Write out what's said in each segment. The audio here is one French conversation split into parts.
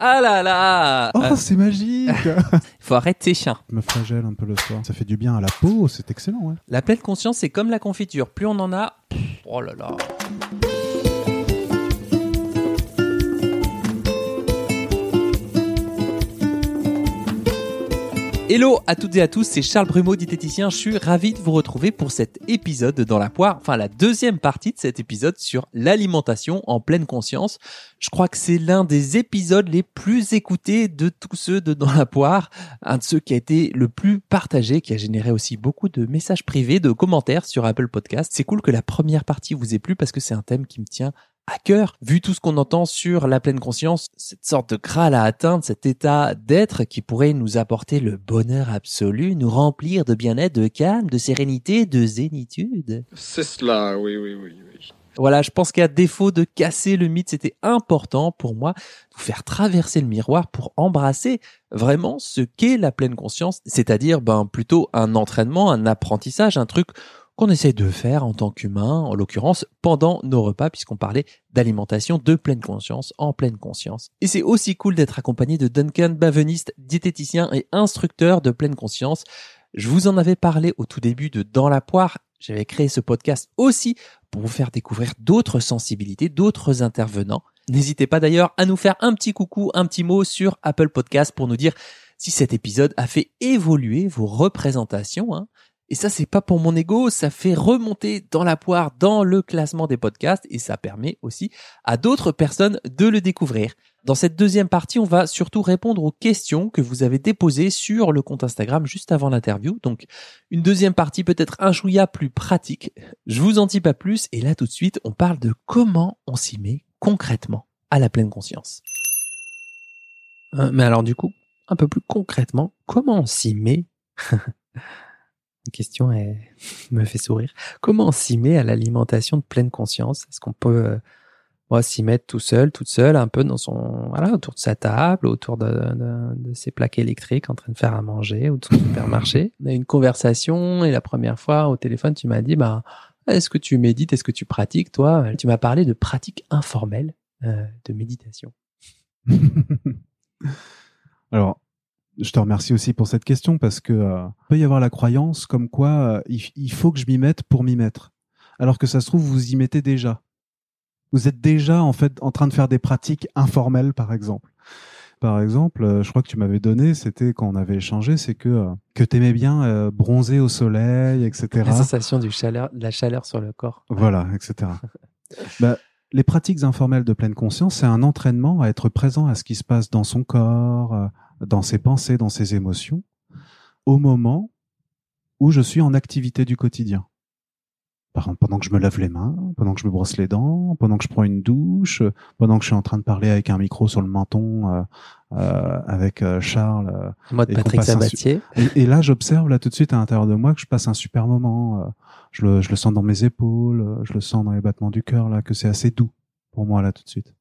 Ah là là Oh, c'est magique Faut arrêter, chien. Je me flagelle un peu le soir. Ça fait du bien à la peau, c'est excellent, ouais. La pleine conscience, c'est comme la confiture. Plus on en a, pff, oh là là. Hello à toutes et à tous, c'est Charles Brumeau, diététicien. Je suis ravi de vous retrouver pour cet épisode dans la poire, enfin la deuxième partie de cet épisode sur l'alimentation en pleine conscience. Je crois que c'est l'un des épisodes les plus écoutés de tous ceux de Dans la poire, un de ceux qui a été le plus partagé, qui a généré aussi beaucoup de messages privés, de commentaires sur Apple Podcast. C'est cool que la première partie vous ait plu parce que c'est un thème qui me tient à cœur, vu tout ce qu'on entend sur la pleine conscience, cette sorte de graal à atteindre, cet état d'être qui pourrait nous apporter le bonheur absolu, nous remplir de bien-être, de calme, de sérénité, de zénitude. C'est cela, oui, oui, oui, oui. Voilà, je pense qu'à défaut de casser le mythe, c'était important pour moi de vous faire traverser le miroir pour embrasser vraiment ce qu'est la pleine conscience, c'est-à-dire ben plutôt un entraînement, un apprentissage, un truc qu'on essaye de faire en tant qu'humain, en l'occurrence pendant nos repas, puisqu'on parlait d'alimentation de pleine conscience, en pleine conscience. Et c'est aussi cool d'être accompagné de Duncan Baveniste, diététicien et instructeur de pleine conscience. Je vous en avais parlé au tout début de Dans la poire. J'avais créé ce podcast aussi pour vous faire découvrir d'autres sensibilités, d'autres intervenants. N'hésitez pas d'ailleurs à nous faire un petit coucou, un petit mot sur Apple Podcast pour nous dire si cet épisode a fait évoluer vos représentations. Hein. Et ça, c'est pas pour mon ego, ça fait remonter dans la poire, dans le classement des podcasts, et ça permet aussi à d'autres personnes de le découvrir. Dans cette deuxième partie, on va surtout répondre aux questions que vous avez déposées sur le compte Instagram juste avant l'interview. Donc, une deuxième partie peut-être un chouïa plus pratique. Je vous en dis pas plus, et là tout de suite, on parle de comment on s'y met concrètement à la pleine conscience. Euh, mais alors du coup, un peu plus concrètement, comment on s'y met? question elle me fait sourire. Comment on s'y met à l'alimentation de pleine conscience? Est-ce qu'on peut euh, s'y mettre tout seul, toute seule, un peu dans son voilà autour de sa table, autour de, ses plaques électriques, en train de faire à manger ou de son supermarché? On a une conversation et la première fois au téléphone, tu m'as dit bah est-ce que tu médites, est-ce que tu pratiques toi? Tu m'as parlé de pratiques informelles euh, de méditation. Alors, je te remercie aussi pour cette question parce que euh, peut y avoir la croyance comme quoi euh, il, il, faut que je m'y mette pour m'y mettre. Alors que ça se trouve, vous y mettez déjà. Vous êtes déjà en fait en train de faire des pratiques informelles, par exemple. Par exemple, euh, je crois que tu m'avais donné, c'était quand on avait échangé, c'est que euh, que t'aimais bien euh, bronzer au soleil, etc. La sensation du chaleur, de la chaleur sur le corps. Voilà, etc. bah, les pratiques informelles de pleine conscience, c'est un entraînement à être présent à ce qui se passe dans son corps, dans ses pensées, dans ses émotions, au moment où je suis en activité du quotidien. Par exemple, pendant que je me lave les mains, pendant que je me brosse les dents, pendant que je prends une douche, pendant que je suis en train de parler avec un micro sur le menton euh, euh, avec euh, Charles. Mode Patrick Sabatier. Et, et, là, j'observe là tout de suite à l'intérieur de moi que je passe un super moment. je, le, je le sens dans mes épaules, je le sens dans les battements du cœur là, que c'est assez doux pour moi là tout de suite.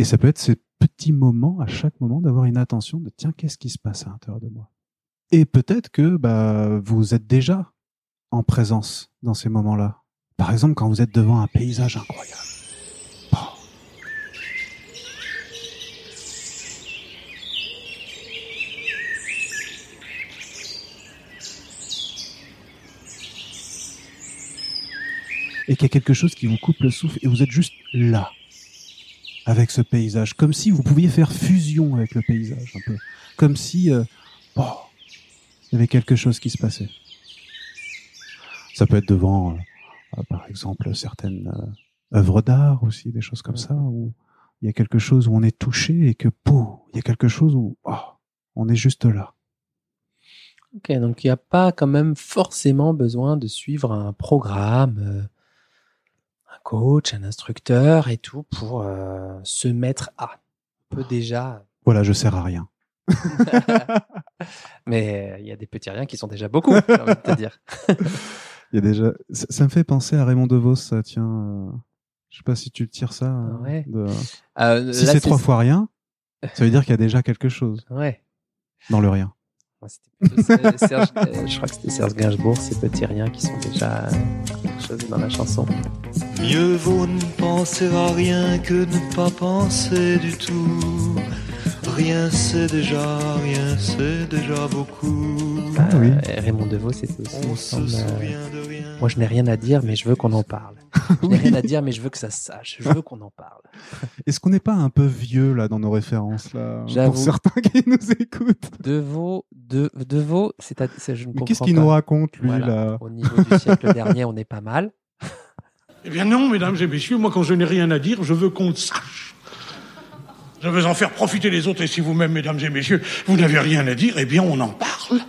Et ça peut être ces petits moments à chaque moment d'avoir une attention de tiens qu'est-ce qui se passe à l'intérieur de moi? Et peut-être que bah vous êtes déjà en présence dans ces moments-là. Par exemple, quand vous êtes devant un paysage incroyable. Et qu'il y a quelque chose qui vous coupe le souffle et vous êtes juste là, avec ce paysage, comme si vous pouviez faire fusion avec le paysage, un peu. Comme si, euh, oh, il y avait quelque chose qui se passait. Ça peut être devant... Euh, par exemple certaines euh, œuvres d'art aussi, des choses comme ça, où il y a quelque chose où on est touché et que, pouf, il y a quelque chose où oh, on est juste là. Ok, donc il n'y a pas quand même forcément besoin de suivre un programme, euh, un coach, un instructeur et tout pour euh, se mettre à. On peut déjà. Voilà, je sers à rien. Mais il y a des petits riens qui sont déjà beaucoup, j'ai envie de te dire. Il y a déjà, ça, ça, me fait penser à Raymond DeVos, ça, tiens. Euh... Je sais pas si tu tires ça. Ouais. De... Euh, si c'est trois fois rien, ça veut dire qu'il y a déjà quelque chose. Ouais. Dans le rien. Ouais, Serge, euh, je crois que c'était Serge Gainsbourg, ces petits riens qui sont déjà Mieux vaut ne penser à rien que ne pas penser du tout. Rien c'est déjà, rien c'est déjà beaucoup. Ah oui. Euh, Raymond DeVos, c'était aussi, On semble, euh, rien. Moi, je n'ai rien à dire, mais je veux qu'on en parle. Je n'ai Oui. rien à dire, mais je veux que ça se sache. Je veux qu'on en parle. Est-ce qu'on n'est pas un peu vieux là dans nos références là J'avoue. Pour certains qui nous écoutent? Devaux, de, Devaux, c'est, je ne Mais comprends qu'est-ce qu'il nous raconte lui Voilà. là? Au niveau du siècle dernier, on est pas mal. Eh bien non, mesdames et messieurs, moi quand je n'ai rien à dire, je veux qu'on le sache. Je veux en faire profiter les autres, et si vous-même, mesdames et messieurs, vous n'avez rien à dire, eh bien on en parle.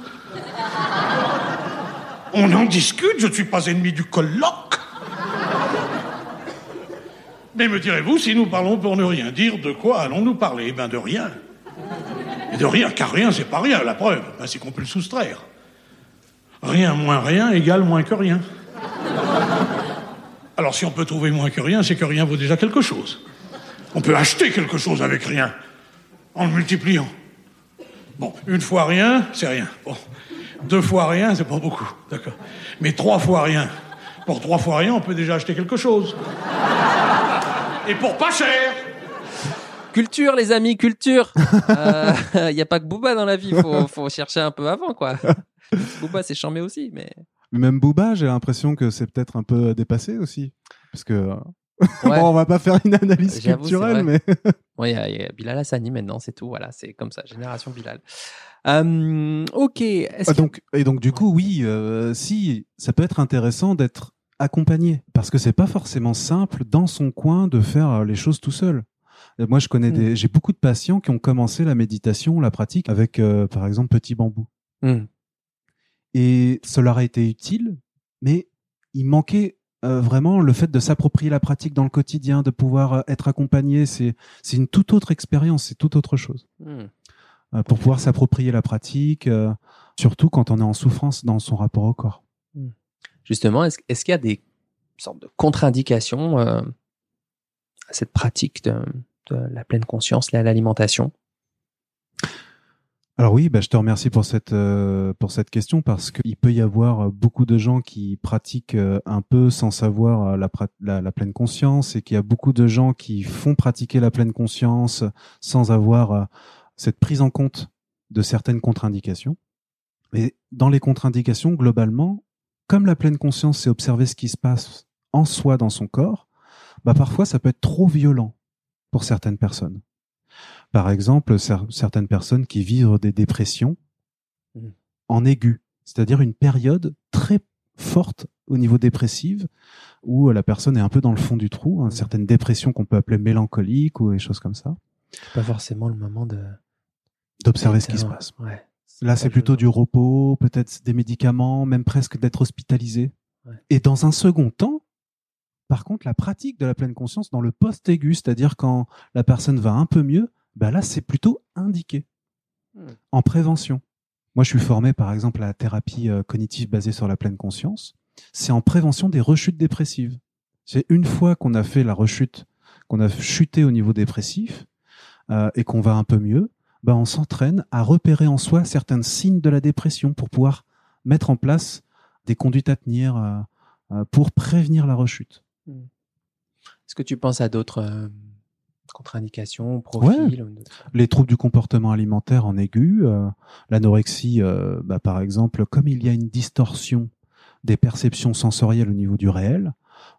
On en discute, je ne suis pas ennemi du colloque. Mais me direz-vous, si nous parlons pour ne rien dire, de quoi allons-nous parler? Eh bien de rien. Et de rien, car rien, c'est pas rien, la preuve, ben, c'est qu'on peut le soustraire. Rien moins rien égale moins que rien. Alors si on peut trouver moins que rien, c'est que rien vaut déjà quelque chose. On peut acheter quelque chose avec rien, en le multipliant. Bon, une fois rien, c'est rien. Bon, deux fois rien, c'est pas beaucoup, d'accord. Mais trois fois rien, pour trois fois rien, on peut déjà acheter quelque chose. Et pour pas cher. Culture, les amis, culture. Il n'y a pas que Booba dans la vie. Faut, faut chercher un peu avant, quoi. Booba, c'est chambé aussi, mais. Même Booba, j'ai l'impression que c'est peut-être un peu dépassé aussi. Parce que euh, Ouais. bon, on va pas faire une analyse culturelle, mais Ouais, il y a- y, a Bilal Hassani maintenant, c'est tout. Voilà, c'est comme ça, génération Bilal. Euh, ok. Ah, donc et donc du coup oui, euh, si ça peut être intéressant d'être accompagné parce que c'est pas forcément simple dans son coin de faire euh, les choses tout seul. Moi, je connais Mm. des, j'ai beaucoup de patients qui ont commencé la méditation, la pratique avec, euh, par exemple, Petit Bambou. Hmm. Et cela aurait été utile, mais il manquait euh, vraiment le fait de s'approprier la pratique dans le quotidien, de pouvoir euh, être accompagné. C'est, c'est une toute autre expérience, c'est toute autre chose. Hmm. Euh, pour pouvoir s'approprier la pratique, surtout quand on est en souffrance dans son rapport au corps. Justement, est-ce qu'il y a des sortes de contre-indications à cette pratique de, de la pleine conscience, l'alimentation? Alors oui, bah, je te remercie pour cette euh, pour cette question parce qu'il peut y avoir euh, beaucoup de gens qui pratiquent euh, un peu sans savoir la, la, pleine conscience et qu'il y a beaucoup de gens qui font pratiquer la pleine conscience sans avoir cette prise en compte de certaines contre-indications. Mais dans les contre-indications, globalement, comme la pleine conscience, c'est observer ce qui se passe en soi dans son corps, bah parfois ça peut être trop violent pour certaines personnes. Par exemple, cer- certaines personnes qui vivent des dépressions Mhm. en aigu, c'est-à-dire une période très forte au niveau dépressive où euh, la personne est un peu dans le fond du trou, hein, certaines dépressions qu'on peut appeler mélancoliques ou des choses comme ça, Pas forcément le moment de. d'observer ce qui se passe. Ouais. Là, c'est plutôt du repos, peut-être des médicaments, même presque d'être hospitalisé. Ouais. Et dans un second temps, par contre, la pratique de la pleine conscience dans le post-aigu, c'est-à-dire quand la personne va un peu mieux, bah là, c'est plutôt indiqué Hmm. en prévention. Moi, je suis formé, par exemple, à la thérapie euh, cognitive basée sur la pleine conscience. C'est en prévention des rechutes dépressives. C'est une fois qu'on a fait la rechute, qu'on a chuté au niveau dépressif euh, et qu'on va un peu mieux, bah, on s'entraîne à repérer en soi certains signes de la dépression pour pouvoir mettre en place des conduites à tenir euh, euh, pour prévenir la rechute. Est-ce que tu penses à d'autres euh, contre-indications, d'autres- Les troubles du comportement alimentaire en aigu, euh, l'anorexie, euh, bah, par exemple, comme il y a une distorsion des perceptions sensorielles au niveau du réel,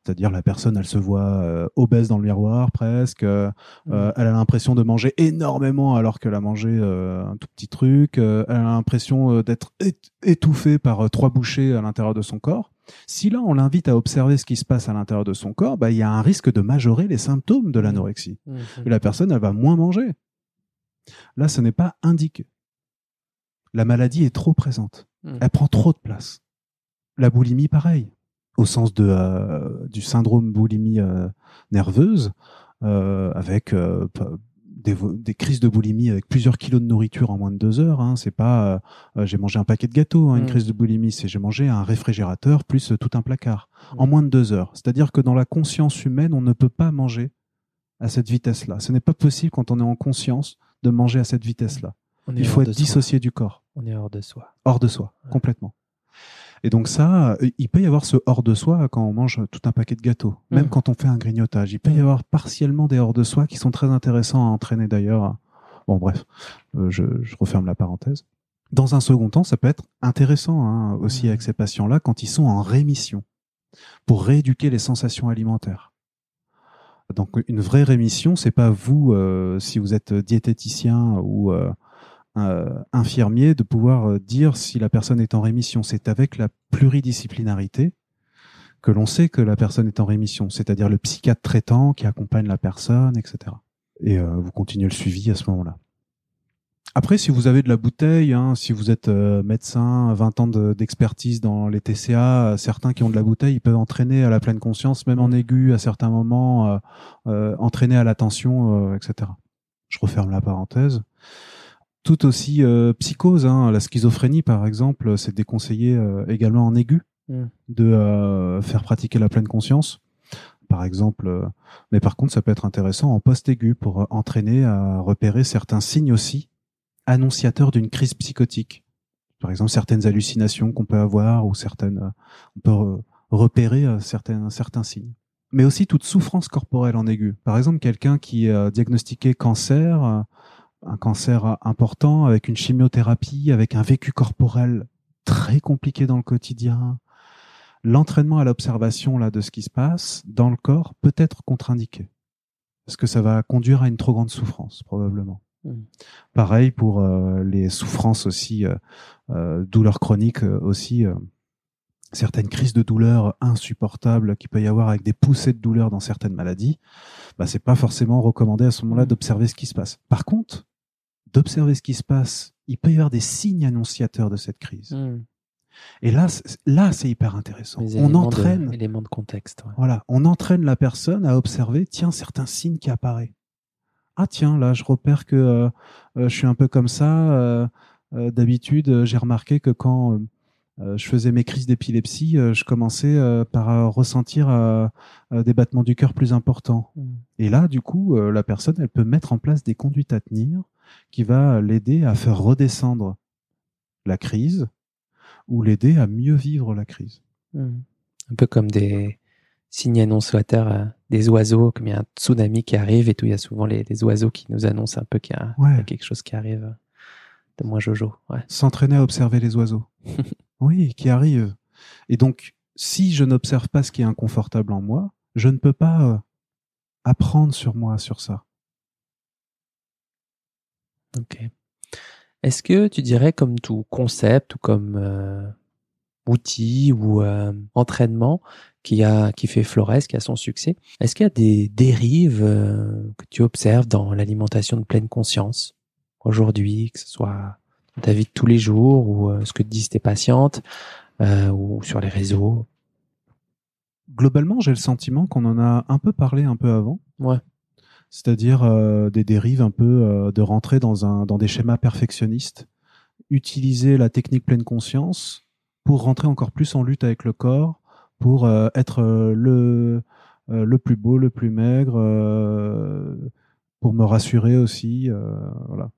c'est-à-dire la personne, elle se voit euh, obèse dans le miroir presque, euh, euh, elle a l'impression de manger énormément alors qu'elle a mangé euh, un tout petit truc, elle a l'impression d'être ét- étouffée par trois bouchées à l'intérieur de son corps. Si là, on l'invite à observer ce qui se passe à l'intérieur de son corps, bah, il y a un risque de majorer les symptômes de l'anorexie Mhm. et la personne, elle va moins manger. Là, ce n'est pas indiqué. La maladie est trop présente. Mhm. Elle prend trop de place. La boulimie, pareil. Au sens de, euh, du syndrome boulimie euh, nerveuse, euh, avec des, crises de boulimie avec plusieurs kilos de nourriture en moins de deux heures. Hein. C'est pas euh, j'ai mangé un paquet de gâteaux, hein, une Mhm. crise de boulimie. C'est j'ai mangé un réfrigérateur plus euh, tout un placard en moins de deux heures. C'est-à-dire que dans la conscience humaine, on ne peut pas manger à cette vitesse-là. Ce n'est pas possible quand on est en conscience de manger à cette vitesse-là. Il faut être soi. dissocié du corps, On est hors de soi. hors de soi, Ouais. complètement. Et donc ça, euh, il peut y avoir ce hors de soi quand on mange tout un paquet de gâteaux, même Mhm. quand on fait un grignotage. Il peut y Mhm. avoir partiellement des hors de soi qui sont très intéressants à entraîner d'ailleurs Bon, bref, euh, je, je referme la parenthèse. Dans un second temps, ça peut être intéressant hein, aussi Mhm. avec ces patients-là quand ils sont en rémission pour rééduquer les sensations alimentaires. Donc une vraie rémission, c'est pas vous, euh, si vous êtes diététicien ou euh, infirmier, de pouvoir euh, dire si la personne est en rémission. C'est avec la pluridisciplinarité que l'on sait que la personne est en rémission, c'est-à-dire le psychiatre traitant qui accompagne la personne, etc. Et euh, vous continuez le suivi à ce moment-là. Après, si vous avez de la bouteille, hein, si vous êtes euh, médecin, 20 ans de- d'expertise dans les TCA, euh, certains qui ont de la bouteille, ils peuvent entraîner à la pleine conscience, même en aigu à certains moments, euh, euh, entraîner à l'attention, euh, etc. Je referme la parenthèse. Tout aussi euh, psychose, hein, la schizophrénie par exemple, c'est déconseillé euh, également en aigu Mm. de euh, faire pratiquer la pleine conscience. Par exemple, euh, mais par contre, ça peut être intéressant en post-aigu pour euh, entraîner à repérer certains signes aussi annonciateurs d'une crise psychotique. Par exemple, certaines hallucinations qu'on peut avoir ou certaines, euh, on peut euh, repérer euh, certains, certains signes. Mais aussi toute souffrance corporelle en aigu. Par exemple, quelqu'un qui a diagnostiqué cancer, euh, un cancer important avec une chimiothérapie, avec un vécu corporel très compliqué dans le quotidien. L'entraînement à l'observation là de ce qui se passe dans le corps peut être contre-indiqué parce que ça va conduire à une trop grande souffrance probablement. Mm. Pareil pour euh, les souffrances aussi, euh, euh, douleurs chroniques aussi, certaines crises de douleur insupportables qui peut y avoir avec des poussées de douleur dans certaines maladies. Bah c'est pas forcément recommandé à ce moment-là Mm. d'observer ce qui se passe. Par contre, d'observer ce qui se passe, il peut y avoir des signes annonciateurs de cette crise. Mm. Et là, c'est- là, c'est hyper intéressant. Les On de- entraîne, éléments de contexte. ouais. voilà, on entraîne la personne à observer, tiens, certains signes qui apparaissent. Ah tiens, là, je repère que euh, euh, je suis un peu comme ça. euh, D'habitude, j'ai remarqué que quand je faisais mes crises d'épilepsie, euh, je commençais euh, par euh, ressentir euh, euh, des battements du cœur plus importants. Mm. Et là, du coup, euh, la personne, elle peut mettre en place des conduites à tenir qui va l'aider à faire redescendre la crise ou l'aider à mieux vivre la crise. Mm. Un peu comme des signes annonciateurs euh, des oiseaux, comme il y a un tsunami qui arrive et tout, il y a souvent les, les oiseaux qui nous annoncent un peu qu'il y a, Ouais. il y a quelque chose qui arrive euh, de moins jojo. Ouais. S'entraîner à observer les oiseaux. oui, qui arrivent. Et donc, si je n'observe pas ce qui est inconfortable en moi, je ne peux pas euh, apprendre sur moi, sur ça. Ok. Est-ce que tu dirais comme tout concept ou comme euh, outil ou euh, entraînement qui a qui fait Flores, qui a son succès, est-ce qu'il y a des dérives que tu observes dans l'alimentation de pleine conscience aujourd'hui, que ce soit ta vie de tous les jours ou euh, ce que te disent tes patientes euh, ou sur les réseaux? Globalement, j'ai le sentiment qu'on en a un peu parlé un peu avant. Ouais. C'est-à-dire euh, des dérives un peu euh, de rentrer dans, un, dans des schémas perfectionnistes, utiliser la technique pleine conscience pour rentrer encore plus en lutte avec le corps, pour euh, être euh, le, euh, le plus beau, le plus maigre, euh, pour me rassurer aussi euh, voilà,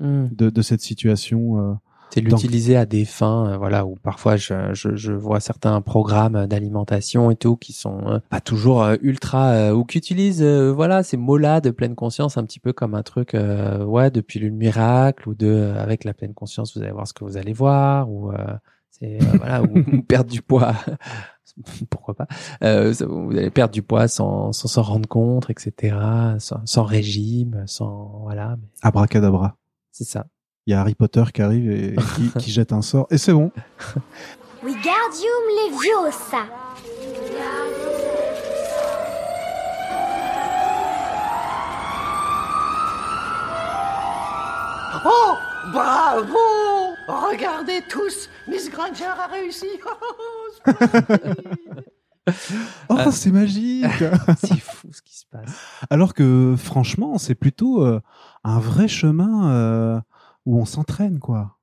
Hmm. de, de cette situation. euh. C'est l'utiliser à des fins, euh, voilà, où parfois je, je, je vois certains programmes d'alimentation et tout qui sont euh, pas toujours euh, ultra, euh, ou qui utilisent, euh, voilà, ces mots-là de pleine conscience un petit peu comme un truc, euh, ouais, de pilule miracle ou de, euh, avec la pleine conscience, vous allez voir ce que vous allez voir, ou euh, c'est, euh, voilà, ou, ou perdre du poids. Pourquoi pas euh, Vous allez perdre du poids sans sans s'en rendre compte, etc. Sans, sans régime, sans voilà. mais Abracadabra. C'est ça. Il y a Harry Potter qui arrive et qui, qui jette un sort. Et c'est bon. Wingardium Leviosa. Oh, bravo Regardez tous, Miss Granger a réussi. Oh, c'est magique C'est fou ce qui se passe. Alors que franchement, c'est plutôt euh, un vrai chemin euh, où on s'entraîne, quoi.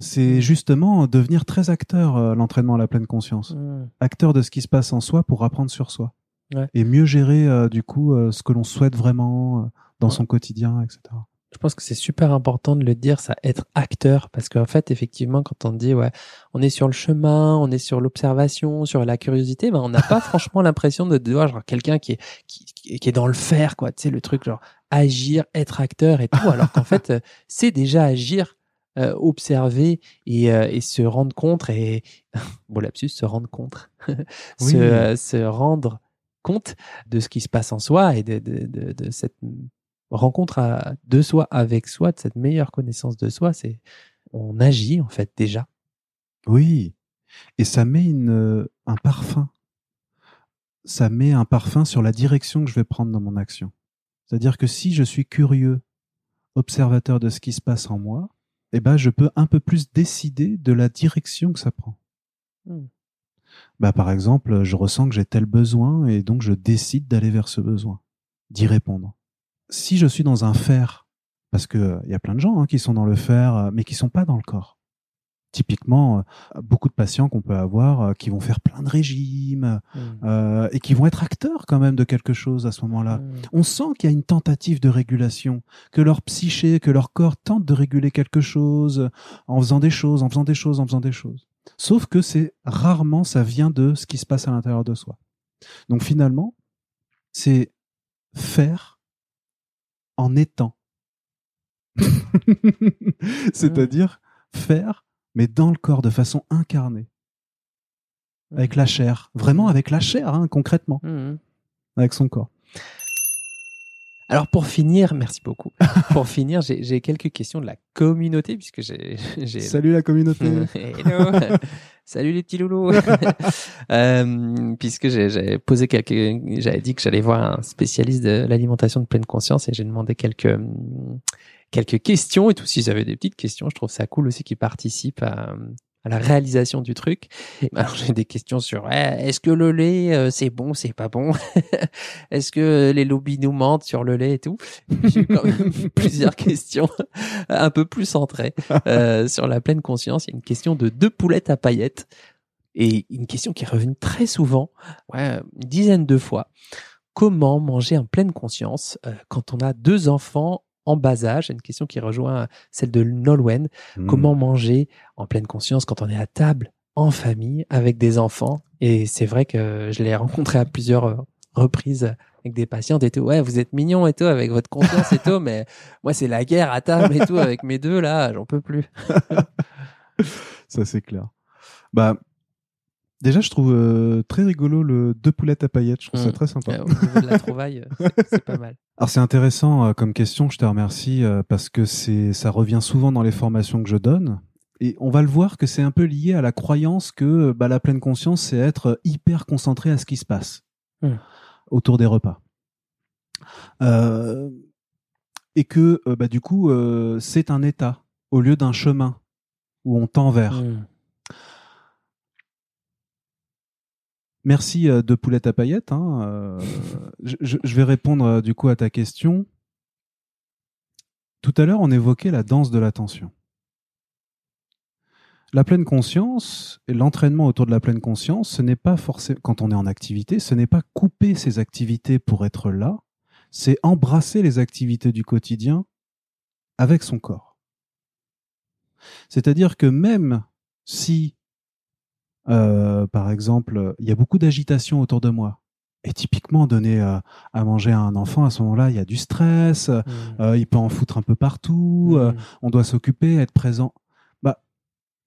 C'est justement devenir très acteur, euh, l'entraînement à la pleine conscience. Hmm. Acteur de ce qui se passe en soi pour apprendre sur soi. Ouais. Et mieux gérer, euh, du coup, ce que l'on souhaite vraiment dans son quotidien, etc. Je pense que c'est super important de le dire, ça, être acteur, parce qu'en fait, effectivement, quand on dit, ouais, on est sur le chemin, on est sur l'observation, sur la curiosité, ben, on n'a pas franchement l'impression de voir genre quelqu'un qui est, qui, qui est dans le faire, quoi. Tu sais, le truc genre agir, être acteur et tout, alors qu'en fait, euh, c'est déjà agir, euh, observer et, euh, et se rendre compte et bon lapsus, se rendre compte, Oui. se, euh, se rendre compte de ce qui se passe en soi et de, de, de, de cette rencontre à, de soi avec soi, de cette meilleure connaissance de soi, c'est on agit en fait déjà. Oui. Et ça met une, euh, un parfum. Ça met un parfum sur la direction que je vais prendre dans mon action. C'est-à-dire que si je suis curieux, observateur de ce qui se passe en moi, eh ben, je peux un peu plus décider de la direction que ça prend. Hmm. Bah, par exemple, je ressens que j'ai tel besoin et donc je décide d'aller vers ce besoin, d'y répondre. Si je suis dans un faire, parce que euh, il y a plein de gens hein, qui sont dans le faire, euh, mais qui sont pas dans le corps. Typiquement, euh, beaucoup de patients qu'on peut avoir qui vont faire plein de régimes euh, et qui vont être acteurs quand même de quelque chose à ce moment-là. Hmm. On sent qu'il y a une tentative de régulation, que leur psyché, que leur corps tente de réguler quelque chose en faisant des choses, en faisant des choses, en faisant des choses. Sauf que c'est rarement ça vient de ce qui se passe à l'intérieur de soi. Donc finalement, c'est faire en étant. C'est-à-dire faire, mais dans le corps, de façon incarnée, avec la chair, vraiment avec la chair, hein, concrètement, Hmm. avec son corps. Alors pour finir, merci beaucoup. pour finir, j'ai quelques questions de la communauté puisque j'ai j'ai Salut la communauté. Hello. Salut les petits loulous. Euh, puisque j'ai j'avais posé quelques, j'avais dit que j'allais voir un spécialiste de l'alimentation de pleine conscience et j'ai demandé quelques quelques questions et tout s'ils avaient des petites questions. Je trouve ça cool aussi qu'ils participent à, à la réalisation du truc. Alors j'ai des questions sur ouais, est-ce que le lait euh, c'est bon, c'est pas bon? Est-ce que les lobbies nous mentent sur le lait et tout? J'ai quand même plusieurs questions un peu plus centrées euh, sur la pleine conscience. Il y a une question de deux poulettes à paillettes et une question qui est revenue très souvent, ouais, une dizaine de fois. Comment manger en pleine conscience euh, quand on a deux enfants en bas âge Une question qui rejoint celle de Nolwenn. Hmm. Comment manger en pleine conscience quand on est à table en famille avec des enfants? Et c'est vrai que je l'ai rencontré à plusieurs euh, reprises avec des patientes et tout. Ouais, vous êtes mignons et tout avec votre confiance et tout, mais moi c'est la guerre à table et tout avec mes deux là, j'en peux plus. Ça c'est clair. Bah déjà je trouve euh, très rigolo le deux poulettes à paillettes. Je trouve ça Mm. très sympa. Euh, au niveau de la trouvaille, euh, c'est- pas mal. Alors c'est intéressant euh, comme question, je te remercie parce que c'est ça revient souvent dans les formations que je donne et on va le voir que c'est un peu lié à la croyance que bah, la pleine conscience c'est être hyper concentré à ce qui se passe Hmm. autour des repas et que bah, du coup c'est un état au lieu d'un chemin où on tend vers. Mm. Merci euh, de Poulette à paillettes. Hein. euh, je, je- vais répondre euh, du coup à ta question. Tout à l'heure, on évoquait la danse de l'attention. La pleine conscience et l'entraînement autour de la pleine conscience, ce n'est pas forcément, quand on est en activité, ce n'est pas couper ses activités pour être là, c'est embrasser les activités du quotidien avec son corps. C'est-à-dire que même si euh, par exemple, il y a beaucoup d'agitation autour de moi. Et typiquement, donner euh, à manger à un enfant, à ce moment-là, il y a du stress, euh, il peut en foutre un peu partout, euh, Mm. on doit s'occuper, être présent. Bah,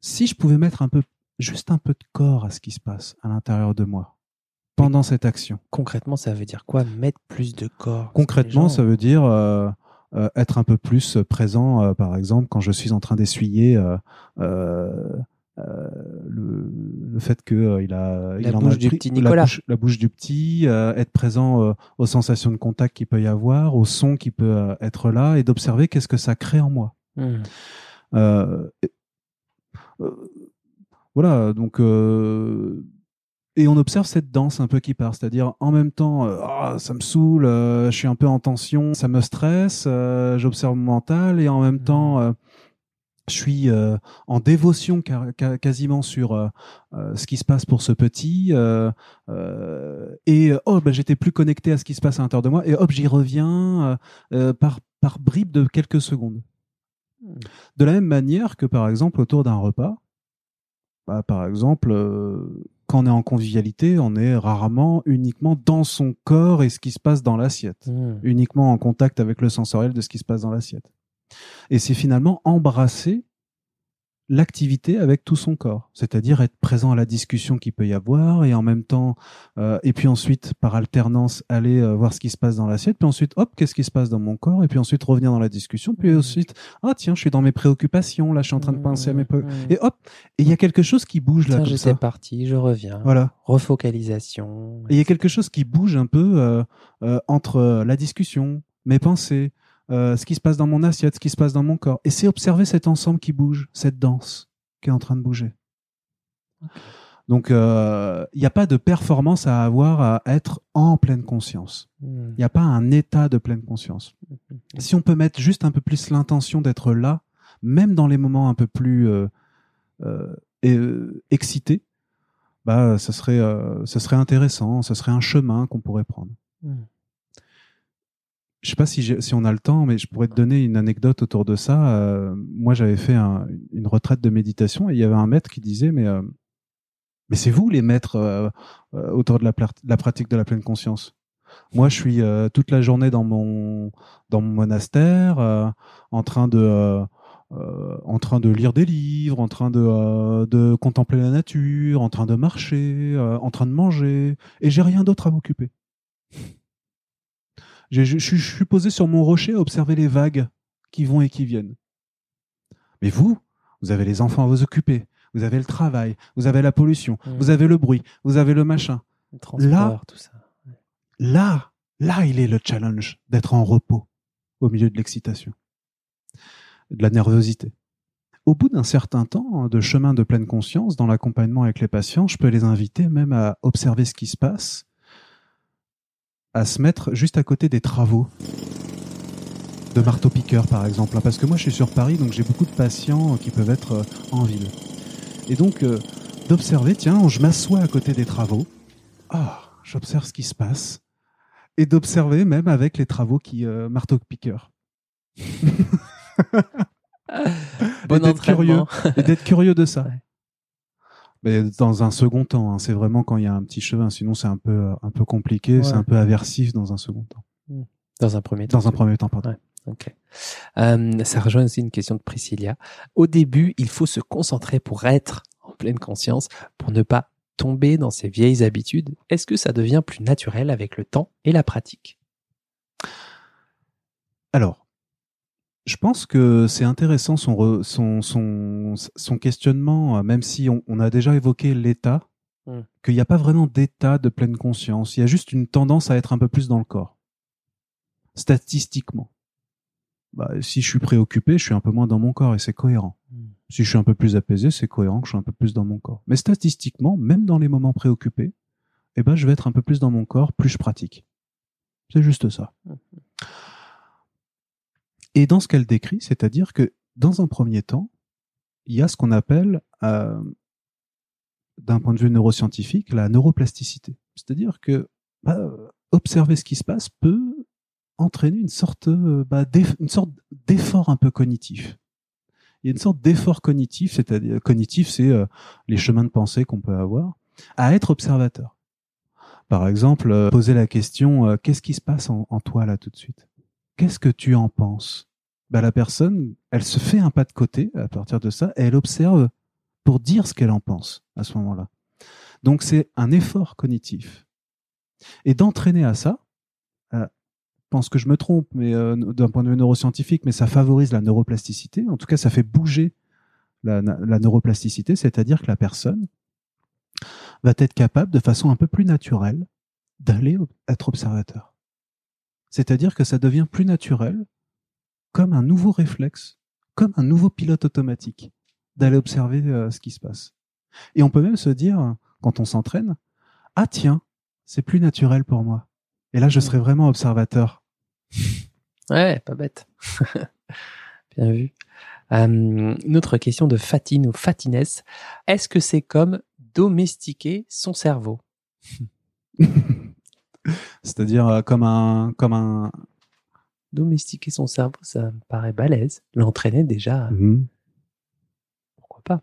si je pouvais mettre un peu, juste un peu de corps à ce qui se passe à l'intérieur de moi pendant cette action. Concrètement, ça veut dire quoi Mettre plus de corps. Concrètement, ça veut dire être un peu plus présent, par exemple, quand je suis en train d'essuyer le, le fait que euh, il a La il en bouche a du pris- petit la bouche, la bouche du petit, euh, être présent euh, aux sensations de contact qu'il peut y avoir, au son qui peut euh, être là, et d'observer qu'est-ce que ça crée en moi. Mm. Euh, et- euh, voilà, donc euh, et on observe cette danse un peu qui part, c'est-à-dire en même temps, euh, Ah, ça me saoule, euh, je suis un peu en tension, ça me stresse, euh, j'observe mon mental et en même Mhm. temps, euh, je suis euh, en dévotion quasiment sur euh, euh, ce qui se passe pour ce petit euh, euh, et euh, oh bah, j'étais plus connecté à ce qui se passe à l'intérieur de moi et hop j'y reviens par par bribes de quelques secondes. De la même manière que par exemple autour d'un repas, bah, par exemple euh, quand on est en convivialité, on est rarement uniquement dans son corps et ce qui se passe dans l'assiette Hmm. uniquement en contact avec le sensoriel de ce qui se passe dans l'assiette. Et c'est finalement embrasser l'activité avec tout son corps, c'est-à-dire être présent à la discussion qu'il peut y avoir et en même temps, euh, et puis ensuite par alternance aller euh, voir ce qui se passe dans l'assiette, puis ensuite hop qu'est-ce qui se passe dans mon corps et puis ensuite revenir dans la discussion, puis Mhm. ensuite ah tiens je suis dans mes préoccupations là je suis en train de penser à mes pré- Hmm. et hop et il y a quelque chose qui bouge là Tiens, comme j'étais parti, je reviens. Voilà. Refocalisation. Et il y a quelque chose qui bouge un peu euh, entre la discussion, mes pensées, euh, ce qui se passe dans mon assiette, ce qui se passe dans mon corps. Et c'est observer cet ensemble qui bouge, cette danse qui est en train de bouger. Donc, euh, il n'y a pas de performance à avoir à être en pleine conscience. Hmm. Il n'y a pas un état de pleine conscience. Si on peut mettre juste un peu plus l'intention d'être là, même dans les moments un peu plus euh, excités, bah, ça serait, ça serait intéressant, ça serait un chemin qu'on pourrait prendre. Hmm. Je sais pas si, on a le temps, mais je pourrais te donner une anecdote autour de ça. Euh, moi, j'avais fait un- une retraite de méditation et il y avait un maître qui disait, mais, euh, c'est vous les maîtres euh, autour de la, pratique de la pleine conscience? Moi, je suis toute la journée dans mon monastère, en train de lire des livres, en train de contempler la nature, en train de marcher, en train de manger, et j'ai rien d'autre à m'occuper. Je, je- je suis posé sur mon rocher à observer les vagues qui vont et qui viennent. Mais vous, vous avez les enfants à vous occuper, vous avez le travail, vous avez la pollution, Mm. vous avez le bruit, vous avez le machin. Le transport, Là- tout ça. Là, là, il est le challenge d'être en repos au milieu de l'excitation, de la nervosité. Au bout d'un certain temps de chemin de pleine conscience dans l'accompagnement avec les patients, je peux les inviter même à observer ce qui se passe, à se mettre juste à côté des travaux de marteau-piqueur par exemple, hein, parce que moi je suis sur Paris, donc j'ai beaucoup de patients qui peuvent être euh, en ville. Et donc euh, d'observer, tiens, je m'assois à côté des travaux, ah, j'observe ce qui se passe, et d'observer même avec les travaux qui euh, marteau-piqueur. Bon d'être curieux. et d'être curieux de ça. Ouais. Mais dans un second temps, hein, c'est vraiment quand il y a un petit chemin, sinon c'est un peu euh, un peu compliqué, Ouais. c'est un peu aversif dans un second temps. Dans un premier temps. Dans un premier temps, pardon. Ouais. Ok. Euh, ça rejoint aussi une question de Priscilla. Au début, il faut se concentrer pour être en pleine conscience, pour ne pas tomber dans ses vieilles habitudes. Est-ce que ça devient plus naturel avec le temps et la pratique? Alors, je pense que c'est intéressant son, re- son, son, son questionnement, euh, même si on, on a déjà évoqué l'état, Mm. qu'il n'y a pas vraiment d'état de pleine conscience. Il y a juste une tendance à être un peu plus dans le corps. Statistiquement. Bah, si je suis préoccupé, je suis un peu moins dans mon corps et c'est cohérent. Mm. Si je suis un peu plus apaisé, c'est cohérent que je suis un peu plus dans mon corps. Mais statistiquement, même dans les moments préoccupés, eh ben, je vais être un peu plus dans mon corps, plus je pratique. C'est juste ça. Et dans ce qu'elle décrit, c'est-à-dire que dans un premier temps, il y a ce qu'on appelle, euh, d'un point de vue neuroscientifique, la neuroplasticité. C'est-à-dire que bah, observer ce qui se passe peut entraîner une sorte, euh, bah, sorte d'effort un peu cognitif. Il y a une sorte d'effort cognitif, c'est-à-dire cognitif, c'est euh, les chemins de pensée qu'on peut avoir, à être observateur. Par exemple, poser la question qu'est-ce qui se passe en toi là tout de suite? Qu'est-ce que tu en penses? Bah, La personne, elle se fait un pas de côté à partir de ça et elle observe pour dire ce qu'elle en pense à ce moment-là. Donc c'est un effort cognitif. Et d'entraîner à ça, euh, je pense que je me trompe, mais euh, d'un point de vue neuroscientifique, mais ça favorise la neuroplasticité. En tout cas, ça fait bouger la, la neuroplasticité, c'est-à-dire que la personne va être capable, de façon un peu plus naturelle, d'aller être observateur. C'est-à-dire que ça devient plus naturel, comme un nouveau réflexe, comme un nouveau pilote automatique, d'aller observer euh, ce qui se passe. Et on peut même se dire, quand on s'entraîne, ah tiens, c'est plus naturel pour moi. Et là, je serai vraiment observateur. Ouais, pas bête. Bien vu. Euh, une autre question de Fatine ou Fatinès. Est-ce que c'est comme domestiquer son cerveau? C'est-à-dire euh, comme un, comme un. Domestiquer son cerveau, ça me paraît balèze. L'entraîner déjà, Mhm. pourquoi pas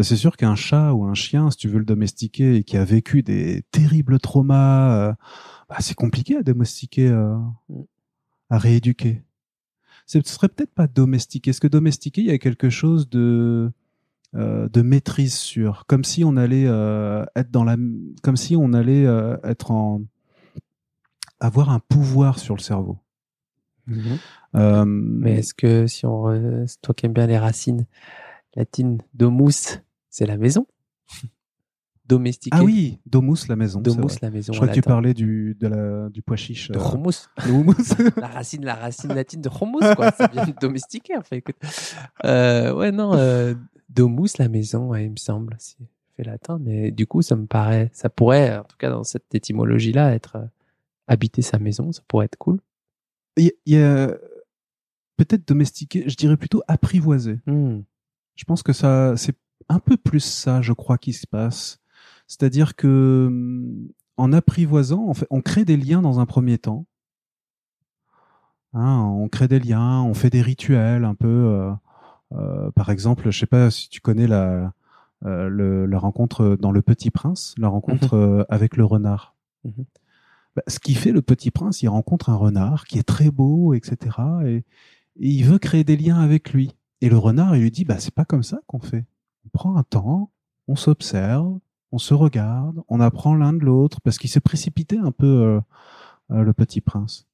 C'est sûr qu'un chat ou un chien, si tu veux le domestiquer et qui a vécu des terribles traumas, euh, bah, c'est compliqué à domestiquer, euh, Mm. à rééduquer. Ce serait peut-être pas domestiquer. Est-ce que domestiquer, il y a quelque chose de euh, de maîtrise sur, comme si on allait être dans la, comme si on allait être en avoir un pouvoir sur le cerveau. Euh, Mais est-ce que si on, re- toi qui aimes bien les racines latines, domus, c'est la maison? Domestiquer. ah oui, domus la maison. domus, la maison. Je crois que tu latin. parlais du de la du pois chiche. de euh, le houmous. la racine, la racine latine de homus, quoi. Ça vient de domestiquer, enfin, écoute. Euh, ouais, non, euh, domus, la maison, ouais, il me semble. C'est fait latin, mais du coup, ça me paraît, ça pourrait, en tout cas, dans cette étymologie-là, être habiter sa maison, ça pourrait être cool. Il y a- il y a peut-être domestiquer, je dirais plutôt apprivoiser. Hmm. Je pense que ça, c'est un peu plus ça, je crois, qui se passe. C'est-à-dire que hum, en apprivoisant, en fait, on crée des liens dans un premier temps. Hein, on crée des liens, on fait des rituels un peu. euh, euh, par exemple, je sais pas si tu connais la euh, le- la rencontre dans Le Petit Prince, la rencontre euh, avec le renard. Mhm. Bah, ce qui fait le Petit Prince, il rencontre un renard qui est très beau, etc. Et, il veut créer des liens avec lui. Et le renard, il lui dit, bah c'est pas comme ça qu'on fait. On prend un temps, on s'observe, on se regarde, on apprend l'un de l'autre, parce qu'il s'est précipité un peu euh, euh, le Petit Prince.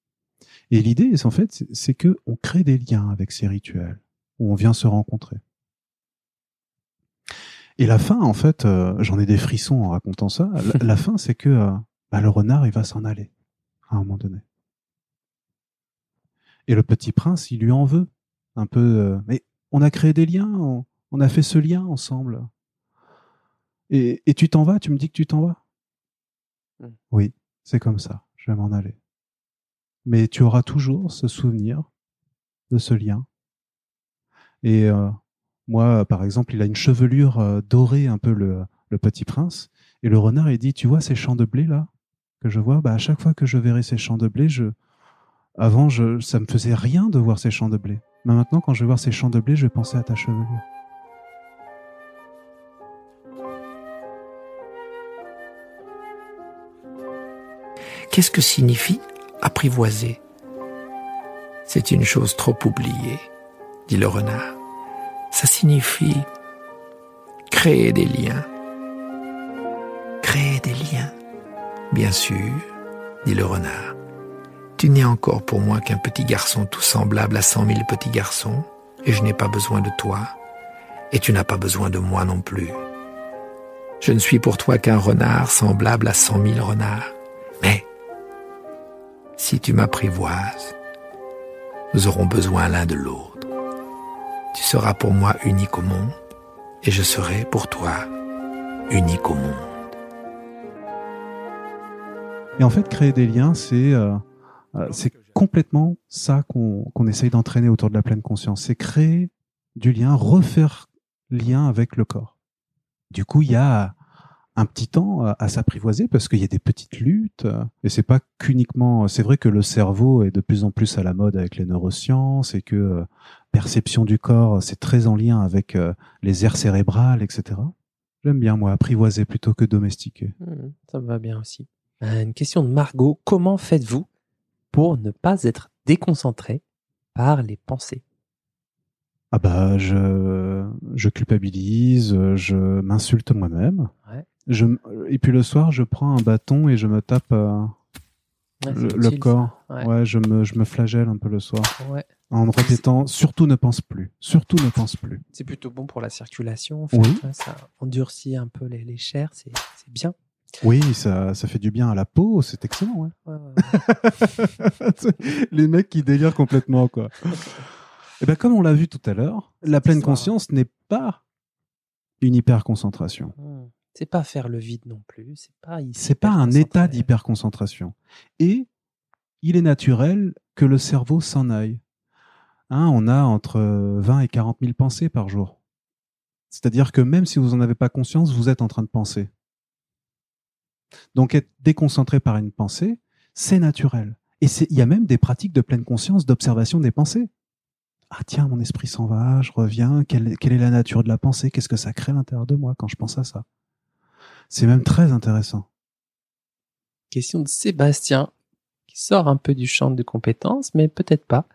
Et l'idée, en fait, c'est- que on crée des liens avec ces rituels où on vient se rencontrer. Et la fin, en fait, euh, j'en ai des frissons en racontant ça. La, fin, c'est que bah, le renard, il va s'en aller à un moment donné. Et le petit prince, il lui en veut un peu. euh, mais on a créé des liens, on, on a fait ce lien ensemble. Et, et tu t'en vas, tu me dis que tu t'en vas? Mm. Oui, c'est comme ça. Je vais m'en aller. Mais tu auras toujours ce souvenir de ce lien. Et euh, moi, par exemple, il a une chevelure euh, dorée, un peu le, le petit prince. Et le renard, il dit, tu vois ces champs de blé là? Que je vois, bah, à chaque fois que je verrai ces champs de blé, je, avant, je, ça me faisait rien de voir ces champs de blé. Mais maintenant, quand je vais voir ces champs de blé, je vais penser à ta chevelure. Qu'est-ce que signifie apprivoiser? C'est une chose trop oubliée, dit le renard. Ça signifie créer des liens. Créer des liens. Bien sûr, dit le renard. Tu n'es encore pour moi qu'un petit garçon tout semblable à cent mille petits garçons, et je n'ai pas besoin de toi, et tu n'as pas besoin de moi non plus. Je ne suis pour toi qu'un renard semblable à cent mille renards. Mais si tu m'apprivoises, nous aurons besoin l'un de l'autre. Tu seras pour moi unique au monde, et je serai pour toi unique au monde. Et en fait, créer des liens, c'est euh, euh, c'est complètement ça qu'on qu'on essaye d'entraîner autour de la pleine conscience. C'est créer du lien, refaire lien avec le corps. Du coup, il y a un petit temps à, à s'apprivoiser parce qu'il y a des petites luttes euh, et c'est pas qu'uniquement. C'est vrai que le cerveau est de plus en plus à la mode avec les neurosciences et que euh, perception du corps, c'est très en lien avec euh, les aires cérébrales, etc. J'aime bien moi apprivoiser plutôt que domestiquer. Hmm, ça me va bien aussi. Euh, Une question de Margot. Comment faites-vous pour ne pas être déconcentré par les pensées? Ah bah je je culpabilise, je m'insulte moi-même. Ouais. Je et puis le soir je prends un bâton et je me tape euh, Ouais, le, corps. Ouais. Ouais. je me je me flagelle un peu le soir en répétant surtout ne pense plus, surtout ne pense plus. C'est plutôt bon pour la circulation. En fait, Oui. hein, Ça endurcit un peu les, les chairs. C'est bien. Oui, ça ça fait du bien à la peau, c'est excellent. Ouais. Ouais, ouais, ouais. Les mecs qui délirent complètement quoi. Et ben comme on l'a vu tout à l'heure, la pleine ça. conscience n'est pas une hyper concentration. Hmm. C'est pas faire le vide non plus. C'est pas. c'est pas un état d'hyperconcentration. Et il est naturel que le cerveau s'en aille. hein, on a entre 20 et 40 000 pensées par jour. C'est-à-dire que même si vous n'en avez pas conscience, vous êtes en train de penser. Donc être déconcentré par une pensée, c'est naturel. Et il y a même des pratiques de pleine conscience d'observation des pensées. Ah tiens, mon esprit s'en va, je reviens, quelle, est la nature de la pensée, qu'est-ce que ça crée à l'intérieur de moi quand je pense à ça? C'est même très intéressant. Question de Sébastien, qui sort un peu du champ de compétences, mais peut-être pas.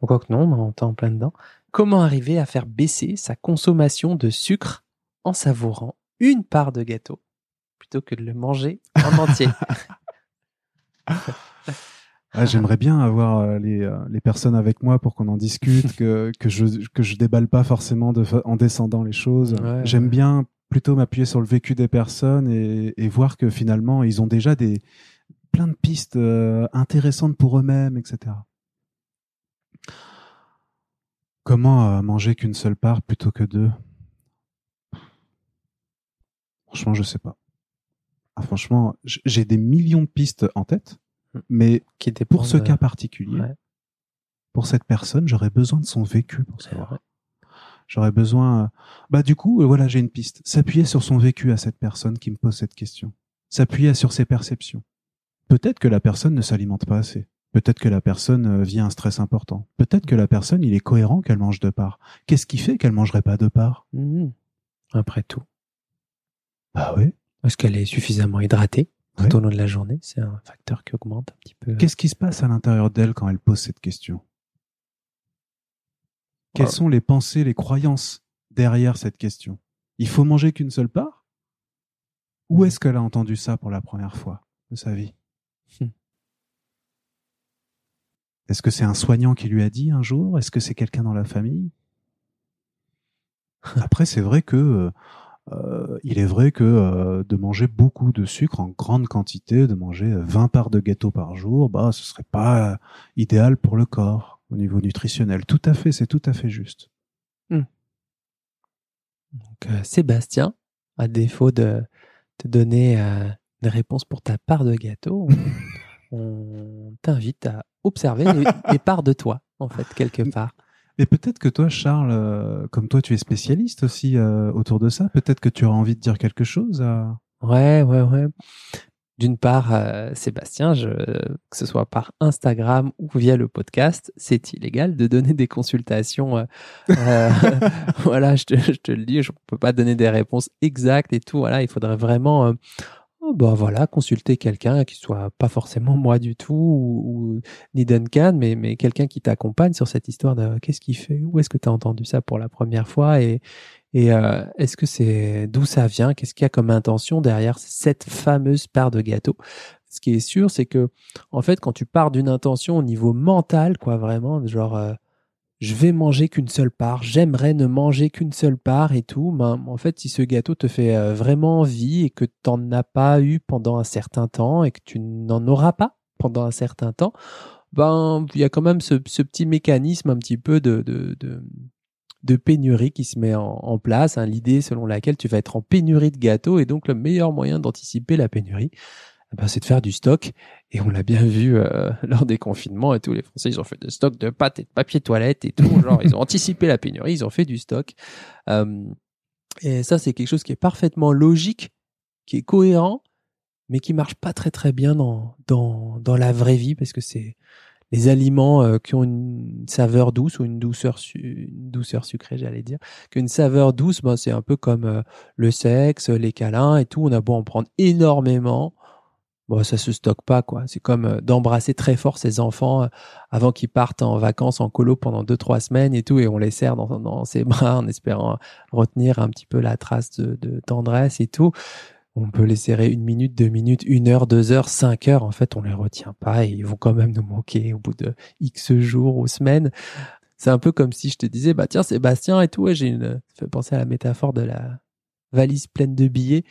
Quoique non, on en plein dedans. Comment arriver à faire baisser sa consommation de sucre en savourant une part de gâteau? Plutôt que de le manger en entier ah, J'aimerais bien avoir euh, les, euh, les, personnes avec moi pour qu'on en discute, que, que, je, que je déballe pas forcément de, en descendant les choses. J'aime bien plutôt m'appuyer sur le vécu des personnes et, et, voir que finalement ils ont déjà des plein de pistes euh, intéressantes pour eux-mêmes, etc. Comment manger qu'une seule part plutôt que deux? Franchement, je sais pas. Ah, franchement, j'ai des millions de pistes en tête, hmm. mais qui était pour ce cas particulier, pour cette personne, j'aurais besoin de son vécu pour savoir. J'aurais besoin, bah du coup, voilà, j'ai une piste. S'appuyer sur son vécu à cette personne qui me pose cette question. S'appuyer sur ses perceptions. Peut-être que la personne ne s'alimente pas assez. Peut-être que la personne euh, vit un stress important. Peut-être que la personne, il est cohérent qu'elle mange de part. Qu'est-ce qui fait qu'elle mangerait pas de part? Mmh. Après tout. Bah oui. Est-ce qu'elle est suffisamment hydratée tout au long de la journée? C'est un facteur qui augmente un petit peu. Qu'est-ce qui se passe à l'intérieur d'elle quand elle pose cette question? Quelles ah. sont les pensées, les croyances derrière cette question? Il faut manger qu'une seule part? Où est-ce qu'elle a entendu ça pour la première fois de sa vie? Hmm. Est-ce que c'est un soignant qui lui a dit un jour? Est-ce que c'est quelqu'un dans la famille? Après, c'est vrai que euh, euh, il est vrai que euh, de manger beaucoup de sucre en grande quantité, de manger 20 parts de gâteau par jour, bah ce serait pas idéal pour le corps au niveau nutritionnel. Tout à fait, c'est tout à fait juste. Hmm. Donc euh, Sébastien, à défaut de te donner une réponse pour ta part de gâteau, on, t'invite à observer les parts de toi en fait quelque part. Et peut-être que toi, Charles, euh, comme toi, tu es spécialiste aussi euh, autour de ça. Peut-être que tu auras envie de dire quelque chose. Ouais, ouais, ouais. D'une part, euh, Sébastien, que ce soit par Instagram ou via le podcast, c'est illégal de donner des consultations. voilà, je te, je te, le dis, je ne peux pas donner des réponses exactes et tout. Voilà, il faudrait vraiment Oh, bah voilà, consulter quelqu'un qui soit pas forcément moi du tout ou, ni Duncan, mais, mais quelqu'un qui t'accompagne sur cette histoire de qu'est-ce qu'il fait, où est-ce que tu as entendu ça pour la première fois? Et, et euh, est-ce que c'est d'où ça vient, qu'est-ce qu'il y a comme intention derrière cette fameuse part de gâteau? Ce qui est sûr, c'est que en fait, quand tu pars d'une intention au niveau mental, quoi, vraiment, genre euh, je vais manger qu'une seule part, j'aimerais ne manger qu'une seule part et tout. Ben, en fait, si ce gâteau te fait euh, vraiment envie et que tu n'en as pas eu pendant un certain temps et que tu n'en auras pas pendant un certain temps, ben il y a quand même ce, petit mécanisme un petit peu de, pénurie qui se met en, place. Hein, L'idée selon laquelle tu vas être en pénurie de gâteaux et donc le meilleur moyen d'anticiper la pénurie, c'est de faire du stock. Et on l'a bien vu euh, lors des confinements et tout. Les Français, ils ont fait des stocks de pâtes et de papier toilette et tout. Genre, ils ont anticipé la pénurie, ils ont fait du stock. Euh, et ça, c'est quelque chose qui est parfaitement logique, qui est cohérent, mais qui marche pas très très bien dans dans dans la vraie vie parce que c'est les aliments euh, qui ont une saveur douce ou une douceur une douceur sucrée, j'allais dire, qu'une saveur douce, ben c'est un peu comme le sexe, les câlins et tout. On a beau en prendre énormément, bon, ça se stocke pas, quoi. C'est comme euh, d'embrasser très fort ses enfants euh, avant qu'ils partent en vacances en colo pendant deux, trois semaines et tout, et on les serre dans, ses bras en espérant retenir un petit peu la trace de, de, tendresse et tout. On peut les serrer une minute, deux minutes, une heure, deux heures, cinq heures. En fait, on les retient pas et ils vont quand même nous manquer au bout de X jours ou semaines. C'est un peu comme si je te disais, bah tiens, Sébastien et tout, j'ai une, ça fait penser à la métaphore de la valise pleine de billets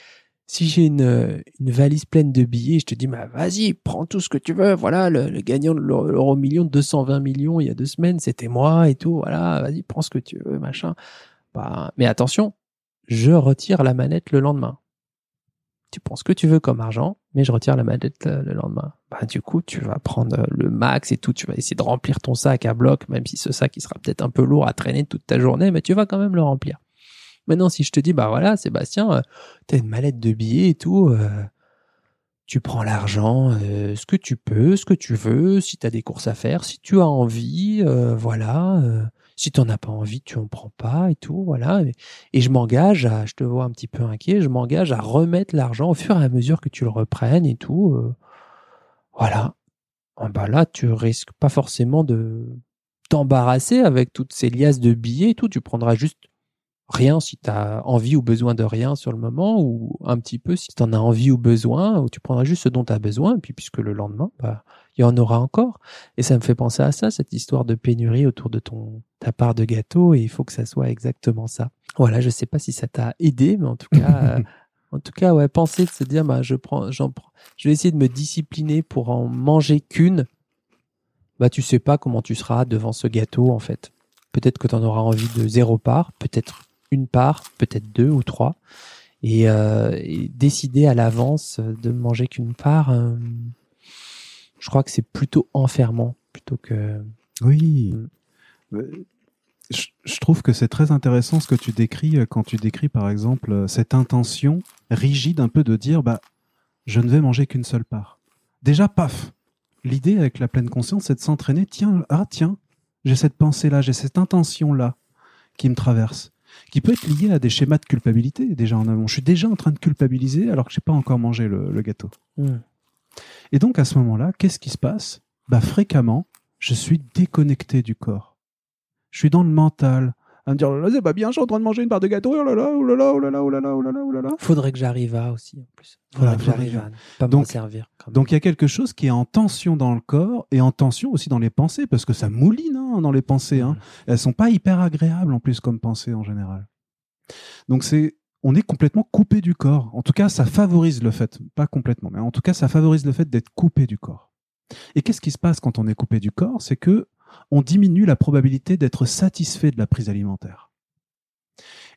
si j'ai une, une valise pleine de billets, je te dis, bah, vas-y, prends tout ce que tu veux. Voilà, le, gagnant de l'euro million, 220 millions il y a deux semaines, c'était moi et tout. Voilà, vas-y, prends ce que tu veux, machin. Bah, mais attention, je retire la manette le lendemain. Tu prends ce que tu veux comme argent, mais je retire la mallette euh, le lendemain. Bah, du coup, tu vas prendre euh, le max et tout. Tu vas essayer de remplir ton sac à bloc, même si ce sac il sera peut-être un peu lourd à traîner toute ta journée, mais tu vas quand même le remplir. Maintenant, si je te dis, bah voilà, Sébastien, euh, t'as une mallette de billets et tout, euh, tu prends l'argent, euh, ce que tu peux, ce que tu veux, si t'as des courses à faire, si tu as envie, voilà. si t'en as pas envie, tu en prends pas et tout, voilà. Et, je m'engage à, je te vois un petit peu inquiet, je m'engage à remettre l'argent au fur et à mesure que tu le reprennes et tout. voilà. Ah bah là, tu risques pas forcément de t'embarrasser avec toutes ces liasses de billets et tout. Tu prendras juste rien si tu as envie ou besoin de rien sur le moment ou un petit peu si tu en as envie ou besoin ou tu prendras juste ce dont tu as besoin et puis puisque le lendemain bah il y en aura encore et ça me fait penser à ça cette histoire de pénurie autour de ton ta part de gâteau et il faut que ça soit exactement ça. Voilà, je sais pas si ça t'a aidé mais en tout cas en tout cas ouais, penser de se dire bah je prends j'en prends je vais essayer de me discipliner pour en manger qu'une. Bah tu sais pas comment tu seras devant ce gâteau en fait. Peut-être que tu en auras envie de zéro part, peut-être une part, peut-être deux ou trois. Et, euh, et décider à l'avance de manger qu'une part, euh, je crois que c'est plutôt enfermant plutôt que. Oui. Mm. Euh, Je, je trouve que c'est très intéressant ce que tu décris quand tu décris par exemple cette intention rigide un peu de dire bah je ne vais manger qu'une seule part. Déjà paf. L'idée avec la pleine conscience c'est de s'entraîner tiens ah tiens j'ai cette pensée là j'ai cette intention là qui me traverse qui peut être liée à des schémas de culpabilité déjà en amont. Je suis déjà en train de culpabiliser alors que j'ai pas encore mangé le, le gâteau. Hmm. Et donc à ce moment-là, qu'est-ce qui se passe? Bah fréquemment, je suis déconnecté du corps. Je suis dans le mental, à me dire oh là c'est pas bien, je suis en train de manger une part de gâteau, oh là là, oh là là, oh là là, oh là là, oh là là, oh là là. Faudrait que j'arrive à aussi en plus. Faudrait Voilà, que j'arrive à pas Donc- servir. Donc il y a quelque chose qui est en tension dans le corps et en tension aussi dans les pensées parce que ça mouline hein, dans les pensées. Hein. Elles sont pas hyper agréables en plus comme pensées en général. Donc c'est on est complètement coupé du corps. En tout cas, ça favorise le fait, pas complètement, mais en tout cas, ça favorise le fait d'être coupé du corps. Et qu'est-ce qui se passe quand on est coupé du corps? C'est que on diminue la probabilité d'être satisfait de la prise alimentaire.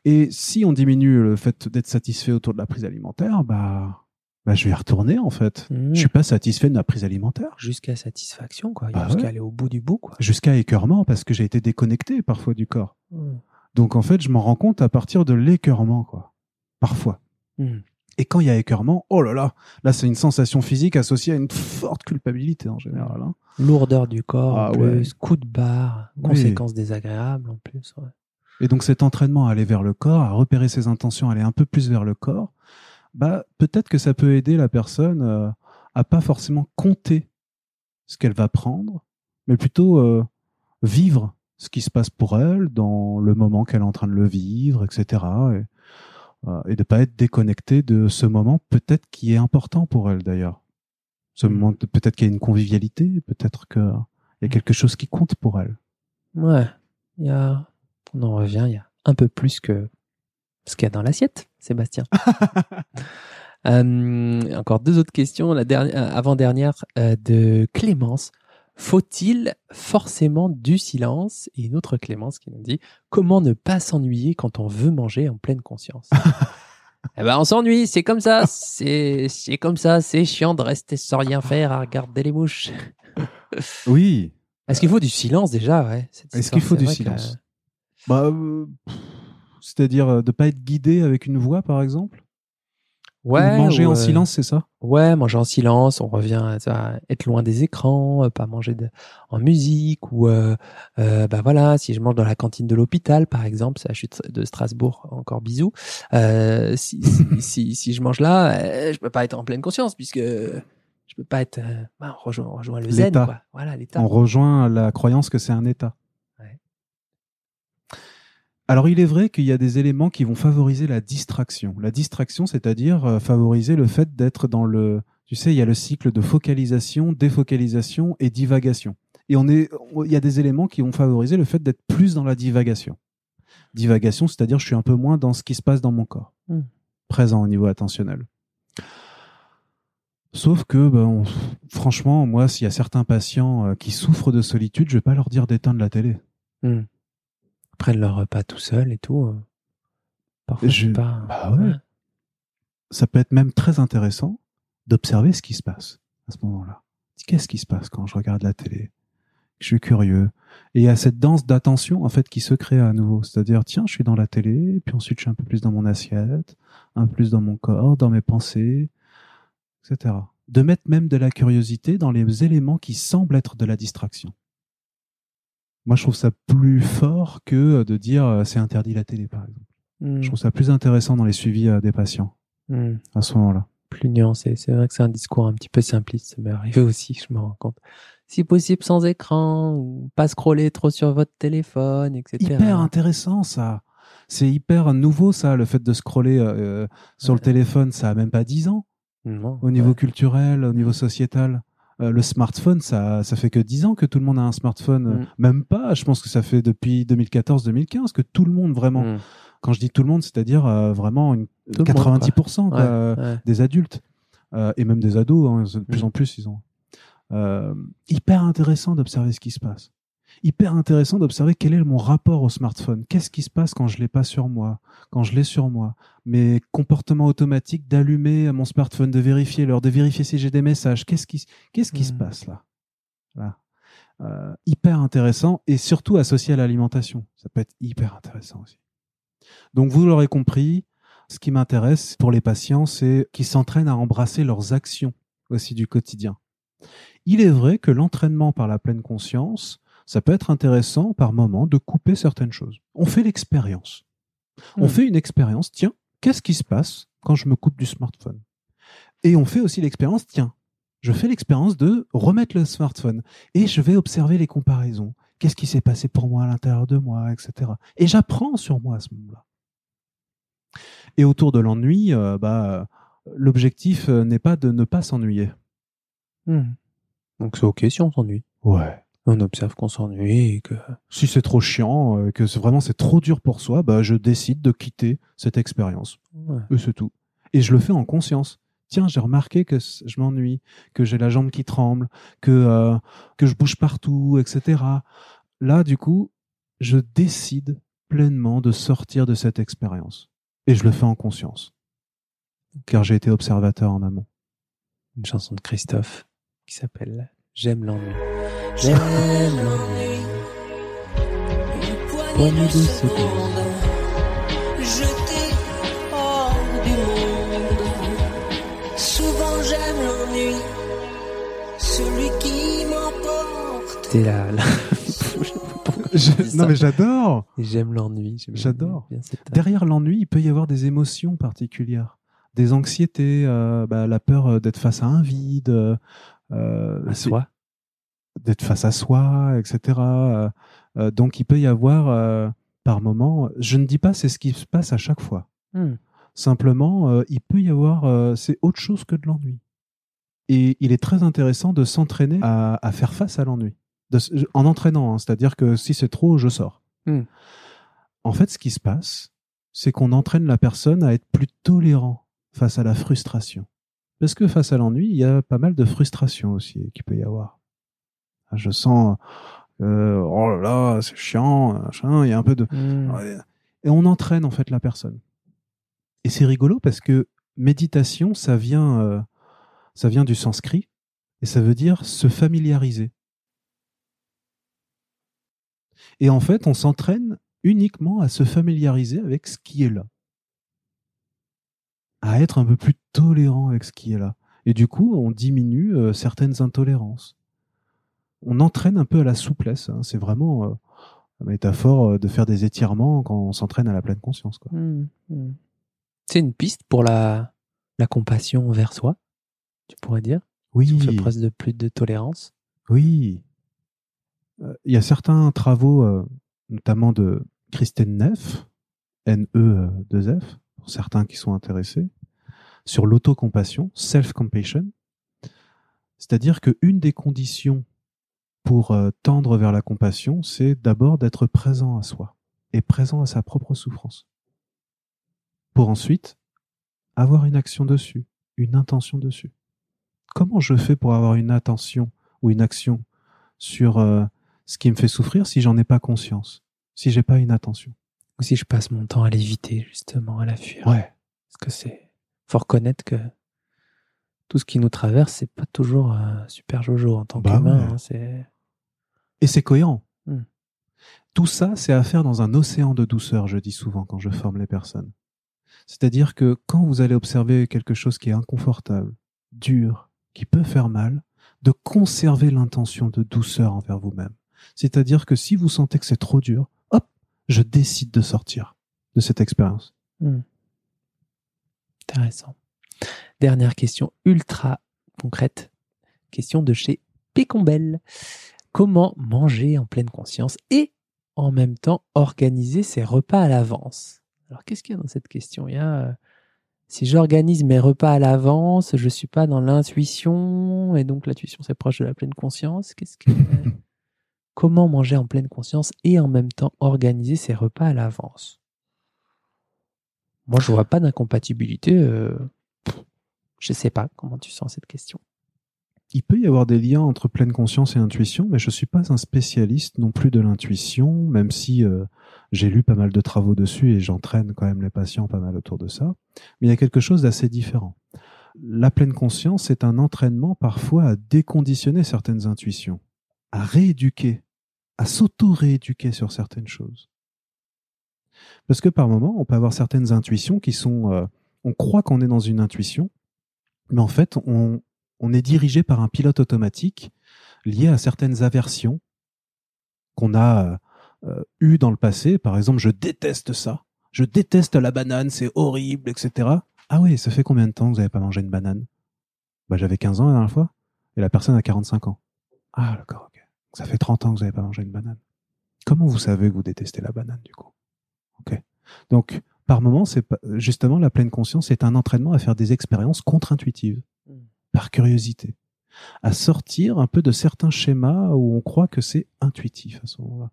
Et si on diminue le fait d'être satisfait autour de la prise alimentaire, bah, bah je vais y retourner en fait. Hmm. Je suis pas satisfait de ma prise alimentaire. Jusqu'à satisfaction, quoi. Bah Jusqu'à ouais. aller au bout du bout, quoi. Jusqu'à écœurement parce que j'ai été déconnecté parfois du corps. Hmm. Donc en fait, je m'en rends compte à partir de l'écœurement, quoi. Parfois. Hmm. Et quand il y a écœurement, oh là là, là c'est une sensation physique associée à une forte culpabilité en général. hein. Lourdeur du corps, en Ah plus, ouais. coup de barre, Oui. conséquences désagréables, en plus. ouais. Et donc cet entraînement à aller vers le corps, à repérer ses intentions, à aller un peu plus vers le corps, bah peut-être que ça peut aider la personne euh, à pas forcément compter ce qu'elle va prendre, mais plutôt euh, vivre ce qui se passe pour elle dans le moment qu'elle est en train de le vivre, etc. Et, et de pas être déconnecté de ce moment peut-être qui est important pour elle d'ailleurs. Ce Mm. moment, peut-être qu'il y a une convivialité, peut-être qu'il y a quelque chose qui compte pour elle. Ouais. Il y a, on en revient, il y a un peu plus que ce qu'il y a dans l'assiette, Sébastien. Euh, encore deux autres questions. La dernière, euh, avant-dernière euh, de Clémence. Faut-il forcément du silence? Et une autre Clémence qui nous dit comment ne pas s'ennuyer quand on veut manger en pleine conscience? Eh ben, on s'ennuie, c'est comme ça, c'est c'est comme ça, c'est chiant de rester sans rien faire à regarder les mouches. Oui, Est-ce qu'il faut du silence déjà? Ouais Est-ce qu'il faut du que- silence? Bah, euh, c'est-à-dire euh, de pas être guidé avec une voix, par exemple? Ouais, Ou manger ou, en euh, silence, c'est ça? Ouais, manger en silence, on revient à être loin des écrans, euh, pas manger de, en musique ou euh, euh, bah voilà, si je mange dans la cantine de l'hôpital par exemple, ça je suis de Strasbourg, encore bisous. Euh, si, si, si si je mange là, je peux pas être en pleine conscience puisque je peux pas être bah, on rejoint, on rejoint le zen quoi. Voilà, l'état. On rejoint la croyance que c'est un état. Alors, il est vrai qu'il y a des éléments qui vont favoriser la distraction. La distraction, c'est-à-dire euh, favoriser le fait d'être dans le... Tu sais, il y a le cycle de focalisation, défocalisation et divagation. Et on est, il y a des éléments qui vont favoriser le fait d'être plus dans la divagation. Divagation, c'est-à-dire je suis un peu moins dans ce qui se passe dans mon corps, Hmm. présent au niveau attentionnel. Sauf que, ben, on- franchement, moi, s'il y a certains patients euh, qui souffrent de solitude, je vais pas leur dire d'éteindre la télé. Hmm. Prennent leur repas tout seul et tout. euh. Parfois, Je- pas. bah ouais. Ça peut être même très intéressant d'observer ce qui se passe à ce moment-là. Qu'est-ce qui se passe quand je regarde la télé? Je suis curieux. Et il y a cette danse d'attention, en fait, qui se crée à nouveau. C'est-à-dire, tiens, je suis dans la télé, puis ensuite je suis un peu plus dans mon assiette, un peu plus dans mon corps, dans mes pensées, etc. De mettre même de la curiosité dans les éléments qui semblent être de la distraction. Moi, je trouve ça plus fort que de dire euh, c'est interdit la télé, par exemple. Hmm. Je trouve ça plus intéressant dans les suivis euh, des patients Hmm. à ce moment-là. Plus nuancé. C'est vrai que c'est un discours un petit peu simpliste. Ça m'est arrivé aussi, je me rends compte. Si possible sans écran, ou pas scroller trop sur votre téléphone, etc. Hyper intéressant ça. C'est hyper nouveau ça, le fait de scroller euh, sur le téléphone, ça a même pas 10 ans. Non, Au niveau ouais. culturel, au niveau sociétal. Euh, le smartphone, ça, ça fait que 10 ans que tout le monde a un smartphone. Mm. Même pas, je pense que ça fait depuis 2014-2015 que tout le monde vraiment. Hmm. Quand je dis tout le monde, c'est-à-dire euh, vraiment une, Tout le monde, 90% quoi, Ouais, euh, ouais. des adultes et même des ados. hein, de plus Mm. en plus, ils ont. Hyper intéressant d'observer ce qui se passe. Hyper intéressant d'observer quel est mon rapport au smartphone. Qu'est-ce qui se passe quand je l'ai pas sur moi, quand je l'ai sur moi? Mes comportements automatiques d'allumer mon smartphone, de vérifier l'heure, de vérifier si j'ai des messages. Qu'est-ce qui, qu'est-ce qui se Mm. passe là, là Euh, Hyper intéressant et surtout associé à l'alimentation. Ça peut être hyper intéressant aussi. Donc vous l'aurez compris, ce qui m'intéresse pour les patients, c'est qu'ils s'entraînent à embrasser leurs actions aussi du quotidien. Il est vrai que l'entraînement par la pleine conscience, ça peut être intéressant par moment de couper certaines choses. On fait l'expérience. On Hmm. fait une expérience, tiens, qu'est-ce qui se passe quand je me coupe du smartphone? Et on fait aussi l'expérience, tiens, je fais l'expérience de remettre le smartphone et je vais observer les comparaisons. Qu'est-ce qui s'est passé pour moi à l'intérieur de moi, etc. Et j'apprends sur moi à ce moment-là. Et autour de l'ennui, euh, bah, l'objectif euh, n'est pas de ne pas s'ennuyer. Hmm. Donc c'est ok si on s'ennuie. Ouais. On observe qu'on s'ennuie et que. Si c'est trop chiant, euh, que c'est vraiment c'est trop dur pour soi, bah, je décide de quitter cette expérience. Ouais. Et c'est tout. Et je le fais en conscience. Tiens, j'ai remarqué que je m'ennuie, que j'ai la jambe qui tremble, que, euh, que je bouge partout, etc. Là, du coup, je décide pleinement de sortir de cette expérience. Et je le fais en conscience. Car j'ai été observateur en amont. Une chanson de Christophe qui s'appelle J'aime l'ennui. J'aime l'ennui. Poignée de secondes. Jeté hors du monde. Souvent j'aime l'ennui, celui qui m'emporte. La... Je- non mais j'adore. J'aime l'ennui. J'adore. Derrière l'ennui, il peut y avoir des émotions particulières, des anxiétés, euh, bah, la peur euh, d'être face à un vide, euh, À soi. D'être face à soi, etc. Euh, euh, donc il peut y avoir euh, par moment, je ne dis pas c'est ce qui se passe à chaque fois. Hmm. Simplement, euh, il peut y avoir, c'est autre chose que de l'ennui. Et il est très intéressant de s'entraîner à, à faire face à l'ennui, en entraînant. hein, C'est-à-dire que si c'est trop, je sors. Hmm. En fait, ce qui se passe, c'est qu'on entraîne la personne à être plus tolérant face à la frustration. Parce que face à l'ennui, il y a pas mal de frustration aussi qui peut y avoir. Je sens, euh, oh là là, c'est chiant, machin, il y a un peu de... Hmm. Et on entraîne en fait la personne. Et c'est rigolo parce que méditation, ça vient, euh, ça vient du sanskrit et ça veut dire se familiariser. Et en fait, on s'entraîne uniquement à se familiariser avec ce qui est là, à être un peu plus tolérant avec ce qui est là. Et du coup, on diminue euh, certaines intolérances. On entraîne un peu à la souplesse. hein. C'est vraiment euh, la métaphore euh, de faire des étirements quand on s'entraîne à la pleine conscience. Quoi. Hmm. Hmm. C'est une piste pour la, la compassion envers soi, tu pourrais dire? Oui, On fait presque de plus de tolérance? oui. Euh, Il y a certains travaux, euh, notamment de Kristen Neff, N-E-2-F, pour certains qui sont intéressés, sur l'autocompassion, self-compassion. C'est-à-dire qu'une des conditions pour euh, tendre vers la compassion, c'est d'abord d'être présent à soi et présent à sa propre souffrance. Pour ensuite avoir une action dessus, une intention dessus. Comment je fais pour avoir une attention ou une action sur euh, ce qui me fait souffrir si j'en ai pas conscience, si j'ai pas une attention? Ou si je passe mon temps à l'éviter, justement, à la fuir? Ouais. Parce que c'est. Faut reconnaître que tout ce qui nous traverse, c'est pas toujours euh, super jojo en tant Bah qu'humain. ouais. hein, c'est Et c'est cohérent. Hmm. Tout ça, c'est à faire dans un océan de douceur, je dis souvent quand je forme les personnes. C'est-à-dire que quand vous allez observer quelque chose qui est inconfortable, dur, qui peut faire mal, de conserver l'intention de douceur envers vous-même. C'est-à-dire que si vous sentez que c'est trop dur, hop, je décide de sortir de cette expérience. intéressant. Dernière question ultra concrète. Question de chez Pécombel. Comment manger en pleine conscience et en même temps organiser ses repas à l'avance? Alors qu'est-ce qu'il y a dans cette question? Il y a euh, si j'organise mes repas à l'avance, je suis pas dans l'intuition et donc l'intuition c'est proche de la pleine conscience. Qu'est-ce que Comment manger en pleine conscience et en même temps organiser ses repas à l'avance? Moi, je vois pas d'incompatibilité. euh, Je sais pas comment tu sens cette question. Il peut y avoir des liens entre pleine conscience et intuition, mais je suis pas un spécialiste non plus de l'intuition, même si euh, j'ai lu pas mal de travaux dessus et j'entraîne quand même les patients pas mal autour de ça. Mais il y a quelque chose d'assez différent. La pleine conscience est un entraînement parfois à déconditionner certaines intuitions, à rééduquer, à s'auto-rééduquer sur certaines choses. Parce que par moment, on peut avoir certaines intuitions qui sont, euh, on croit qu'on est dans une intuition, mais en fait, on, est dirigé par un pilote automatique lié à certaines aversions qu'on a euh, eues dans le passé. Par exemple, je déteste ça. Je déteste la banane, c'est horrible, etc. Ah oui, ça fait combien de temps que vous n'avez pas mangé une banane? Bah, J'avais 15 ans la dernière fois et la personne a 45 ans. Ah d'accord, ok. Ça fait 30 ans que vous n'avez pas mangé une banane. Comment vous savez que vous détestez la banane du coup? Ok. Donc, par moment, c'est justement la pleine conscience, c'est un entraînement à faire des expériences contre-intuitives par curiosité, à sortir un peu de certains schémas où on croit que c'est intuitif à ce moment-là,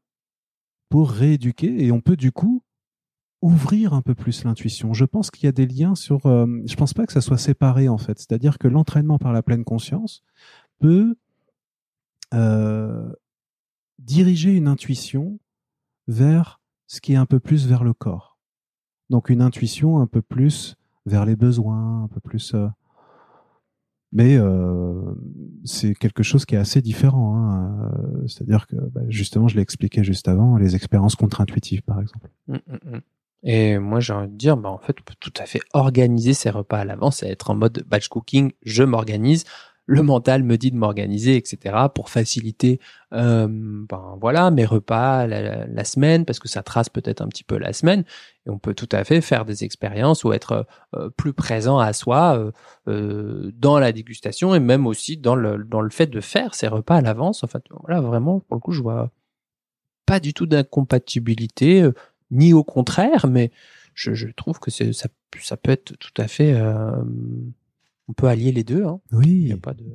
pour rééduquer et on peut du coup ouvrir un peu plus l'intuition. Je pense qu'il y a des liens sur. euh, je pense pas que ça soit séparé en fait. C'est-à-dire que l'entraînement par la pleine conscience peut euh, diriger une intuition vers ce qui est un peu plus vers le corps. Donc une intuition un peu plus vers les besoins, un peu plus. euh, mais euh, c'est quelque chose qui est assez différent. hein. Euh, C'est-à-dire que, bah, justement, je l'ai expliqué juste avant, les expériences contre-intuitives, par exemple. Mm, mm, mm. Et moi, j'ai envie de dire, bah, en fait, on peut tout à fait organiser ses repas à l'avance et être en mode batch cooking. Je m'organise. Le mental me dit de m'organiser, etc. pour faciliter, euh, ben voilà, mes repas la, la- semaine parce que ça trace peut-être un petit peu la semaine. Et on peut tout à fait faire des expériences ou être euh, plus présent à soi euh, euh, dans la dégustation et même aussi dans le dans le fait de faire ses repas à l'avance. En fait, voilà, vraiment, pour le coup, je vois pas du tout d'incompatibilité, euh, ni au contraire, mais je, je trouve que ça, ça peut être tout à fait. On peut allier les deux. Hein. Il Oui, y a pas de.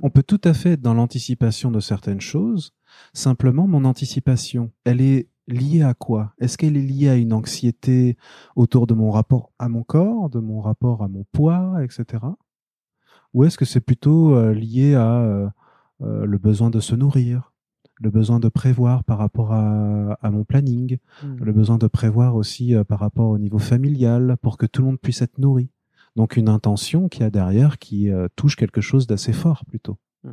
on peut tout à fait être dans l'anticipation de certaines choses. Simplement, mon anticipation, elle est liée à quoi? Est-ce qu'elle est liée à une anxiété autour de mon rapport à mon corps, de mon rapport à mon poids, etc. Ou est-ce que c'est plutôt euh, lié à euh, euh, le besoin de se nourrir, le besoin de prévoir par rapport à, à mon planning, le besoin de prévoir aussi par rapport au niveau familial pour que tout le monde puisse être nourri? Donc une intention qui a derrière qui euh, touche quelque chose d'assez fort plutôt. Mm.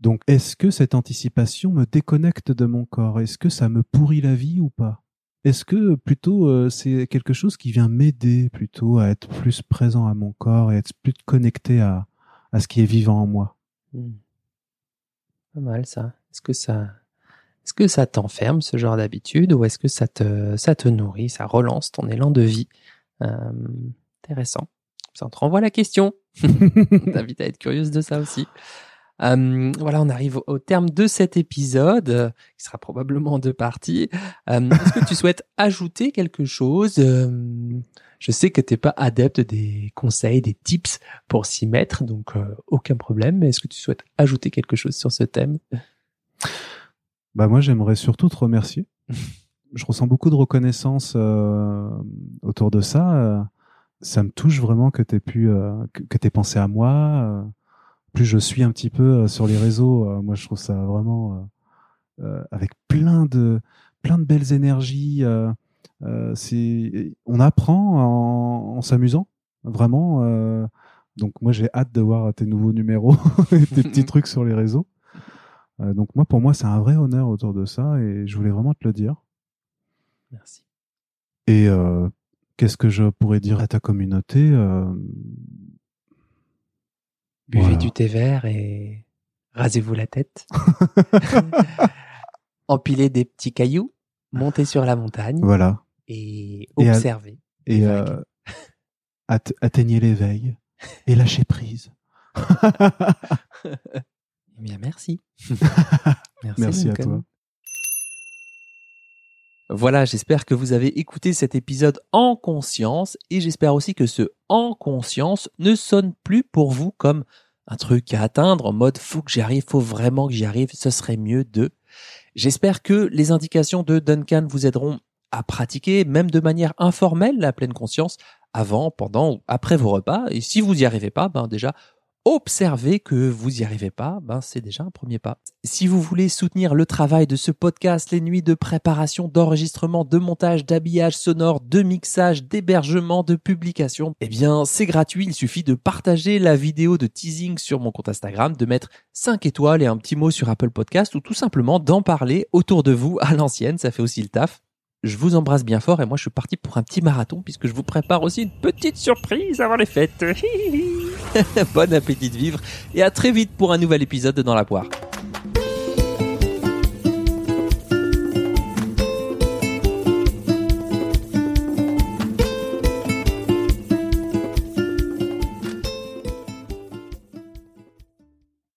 Donc est-ce que cette anticipation me déconnecte de mon corps? Est-ce que ça me pourrit la vie ou pas? Est-ce que plutôt euh, c'est quelque chose qui vient m'aider plutôt à être plus présent à mon corps et être plus connecté à, à ce qui est vivant en moi? Hmm. Pas mal ça. Est-ce que ça, est-ce que ça t'enferme ce genre d'habitude ou est-ce que ça te, ça te nourrit, ça relance ton élan de vie? Euh, Intéressant. Ça te renvoie la question. T'invite à être curieuse de ça aussi. Euh, voilà, on arrive au- terme de cet épisode, qui sera probablement en deux parties. Euh, Est-ce que tu souhaites ajouter quelque chose? Euh, Je sais que t'es pas adepte des conseils, des tips pour s'y mettre, donc aucun problème. Mais est-ce que tu souhaites ajouter quelque chose sur ce thème? Bah moi j'aimerais surtout te remercier. Je ressens beaucoup de reconnaissance autour de ça. Ça me touche vraiment que tu pu euh, que, que t'aies pensé à moi. Euh, plus je suis un petit peu euh, sur les réseaux, moi je trouve ça vraiment avec plein de plein de belles énergies. c'est on apprend en, en s'amusant vraiment. Donc moi j'ai hâte de voir tes nouveaux numéros et tes petits trucs sur les réseaux. Donc moi pour moi c'est un vrai honneur autour de ça et je voulais vraiment te le dire. Merci. Et euh, qu'est-ce que je pourrais dire à ta communauté euh, Buvez Voilà. du thé vert et rasez-vous la tête. Empilez des petits cailloux, montez sur la montagne Voilà. et observez. Et Les euh, atteignez l'éveil et lâchez prise. Eh bien, merci. Merci à toi. Voilà, j'espère que vous avez écouté cet épisode en conscience et j'espère aussi que ce en conscience ne sonne plus pour vous comme un truc à atteindre en mode faut que j'y arrive, faut vraiment que j'y arrive, ce serait mieux de. J'espère que les indications de Duncan vous aideront à pratiquer, même de manière informelle, la pleine conscience avant, pendant ou après vos repas. Et si vous y arrivez pas, ben déjà, observez que vous y arrivez pas, ben c'est déjà un premier pas. Si vous voulez soutenir le travail de ce podcast, les nuits de préparation, d'enregistrement, de montage, d'habillage sonore, de mixage, d'hébergement, de publication, eh bien c'est gratuit, il suffit de partager la vidéo de teasing sur mon compte Instagram, de mettre 5 étoiles et un petit mot sur Apple Podcast ou tout simplement d'en parler autour de vous à l'ancienne, ça fait aussi le taf. Je vous embrasse bien fort et moi je suis parti pour un petit marathon puisque je vous prépare aussi une petite surprise avant les fêtes. bon appétit de vivre et à très vite pour un nouvel épisode de Dans la poire.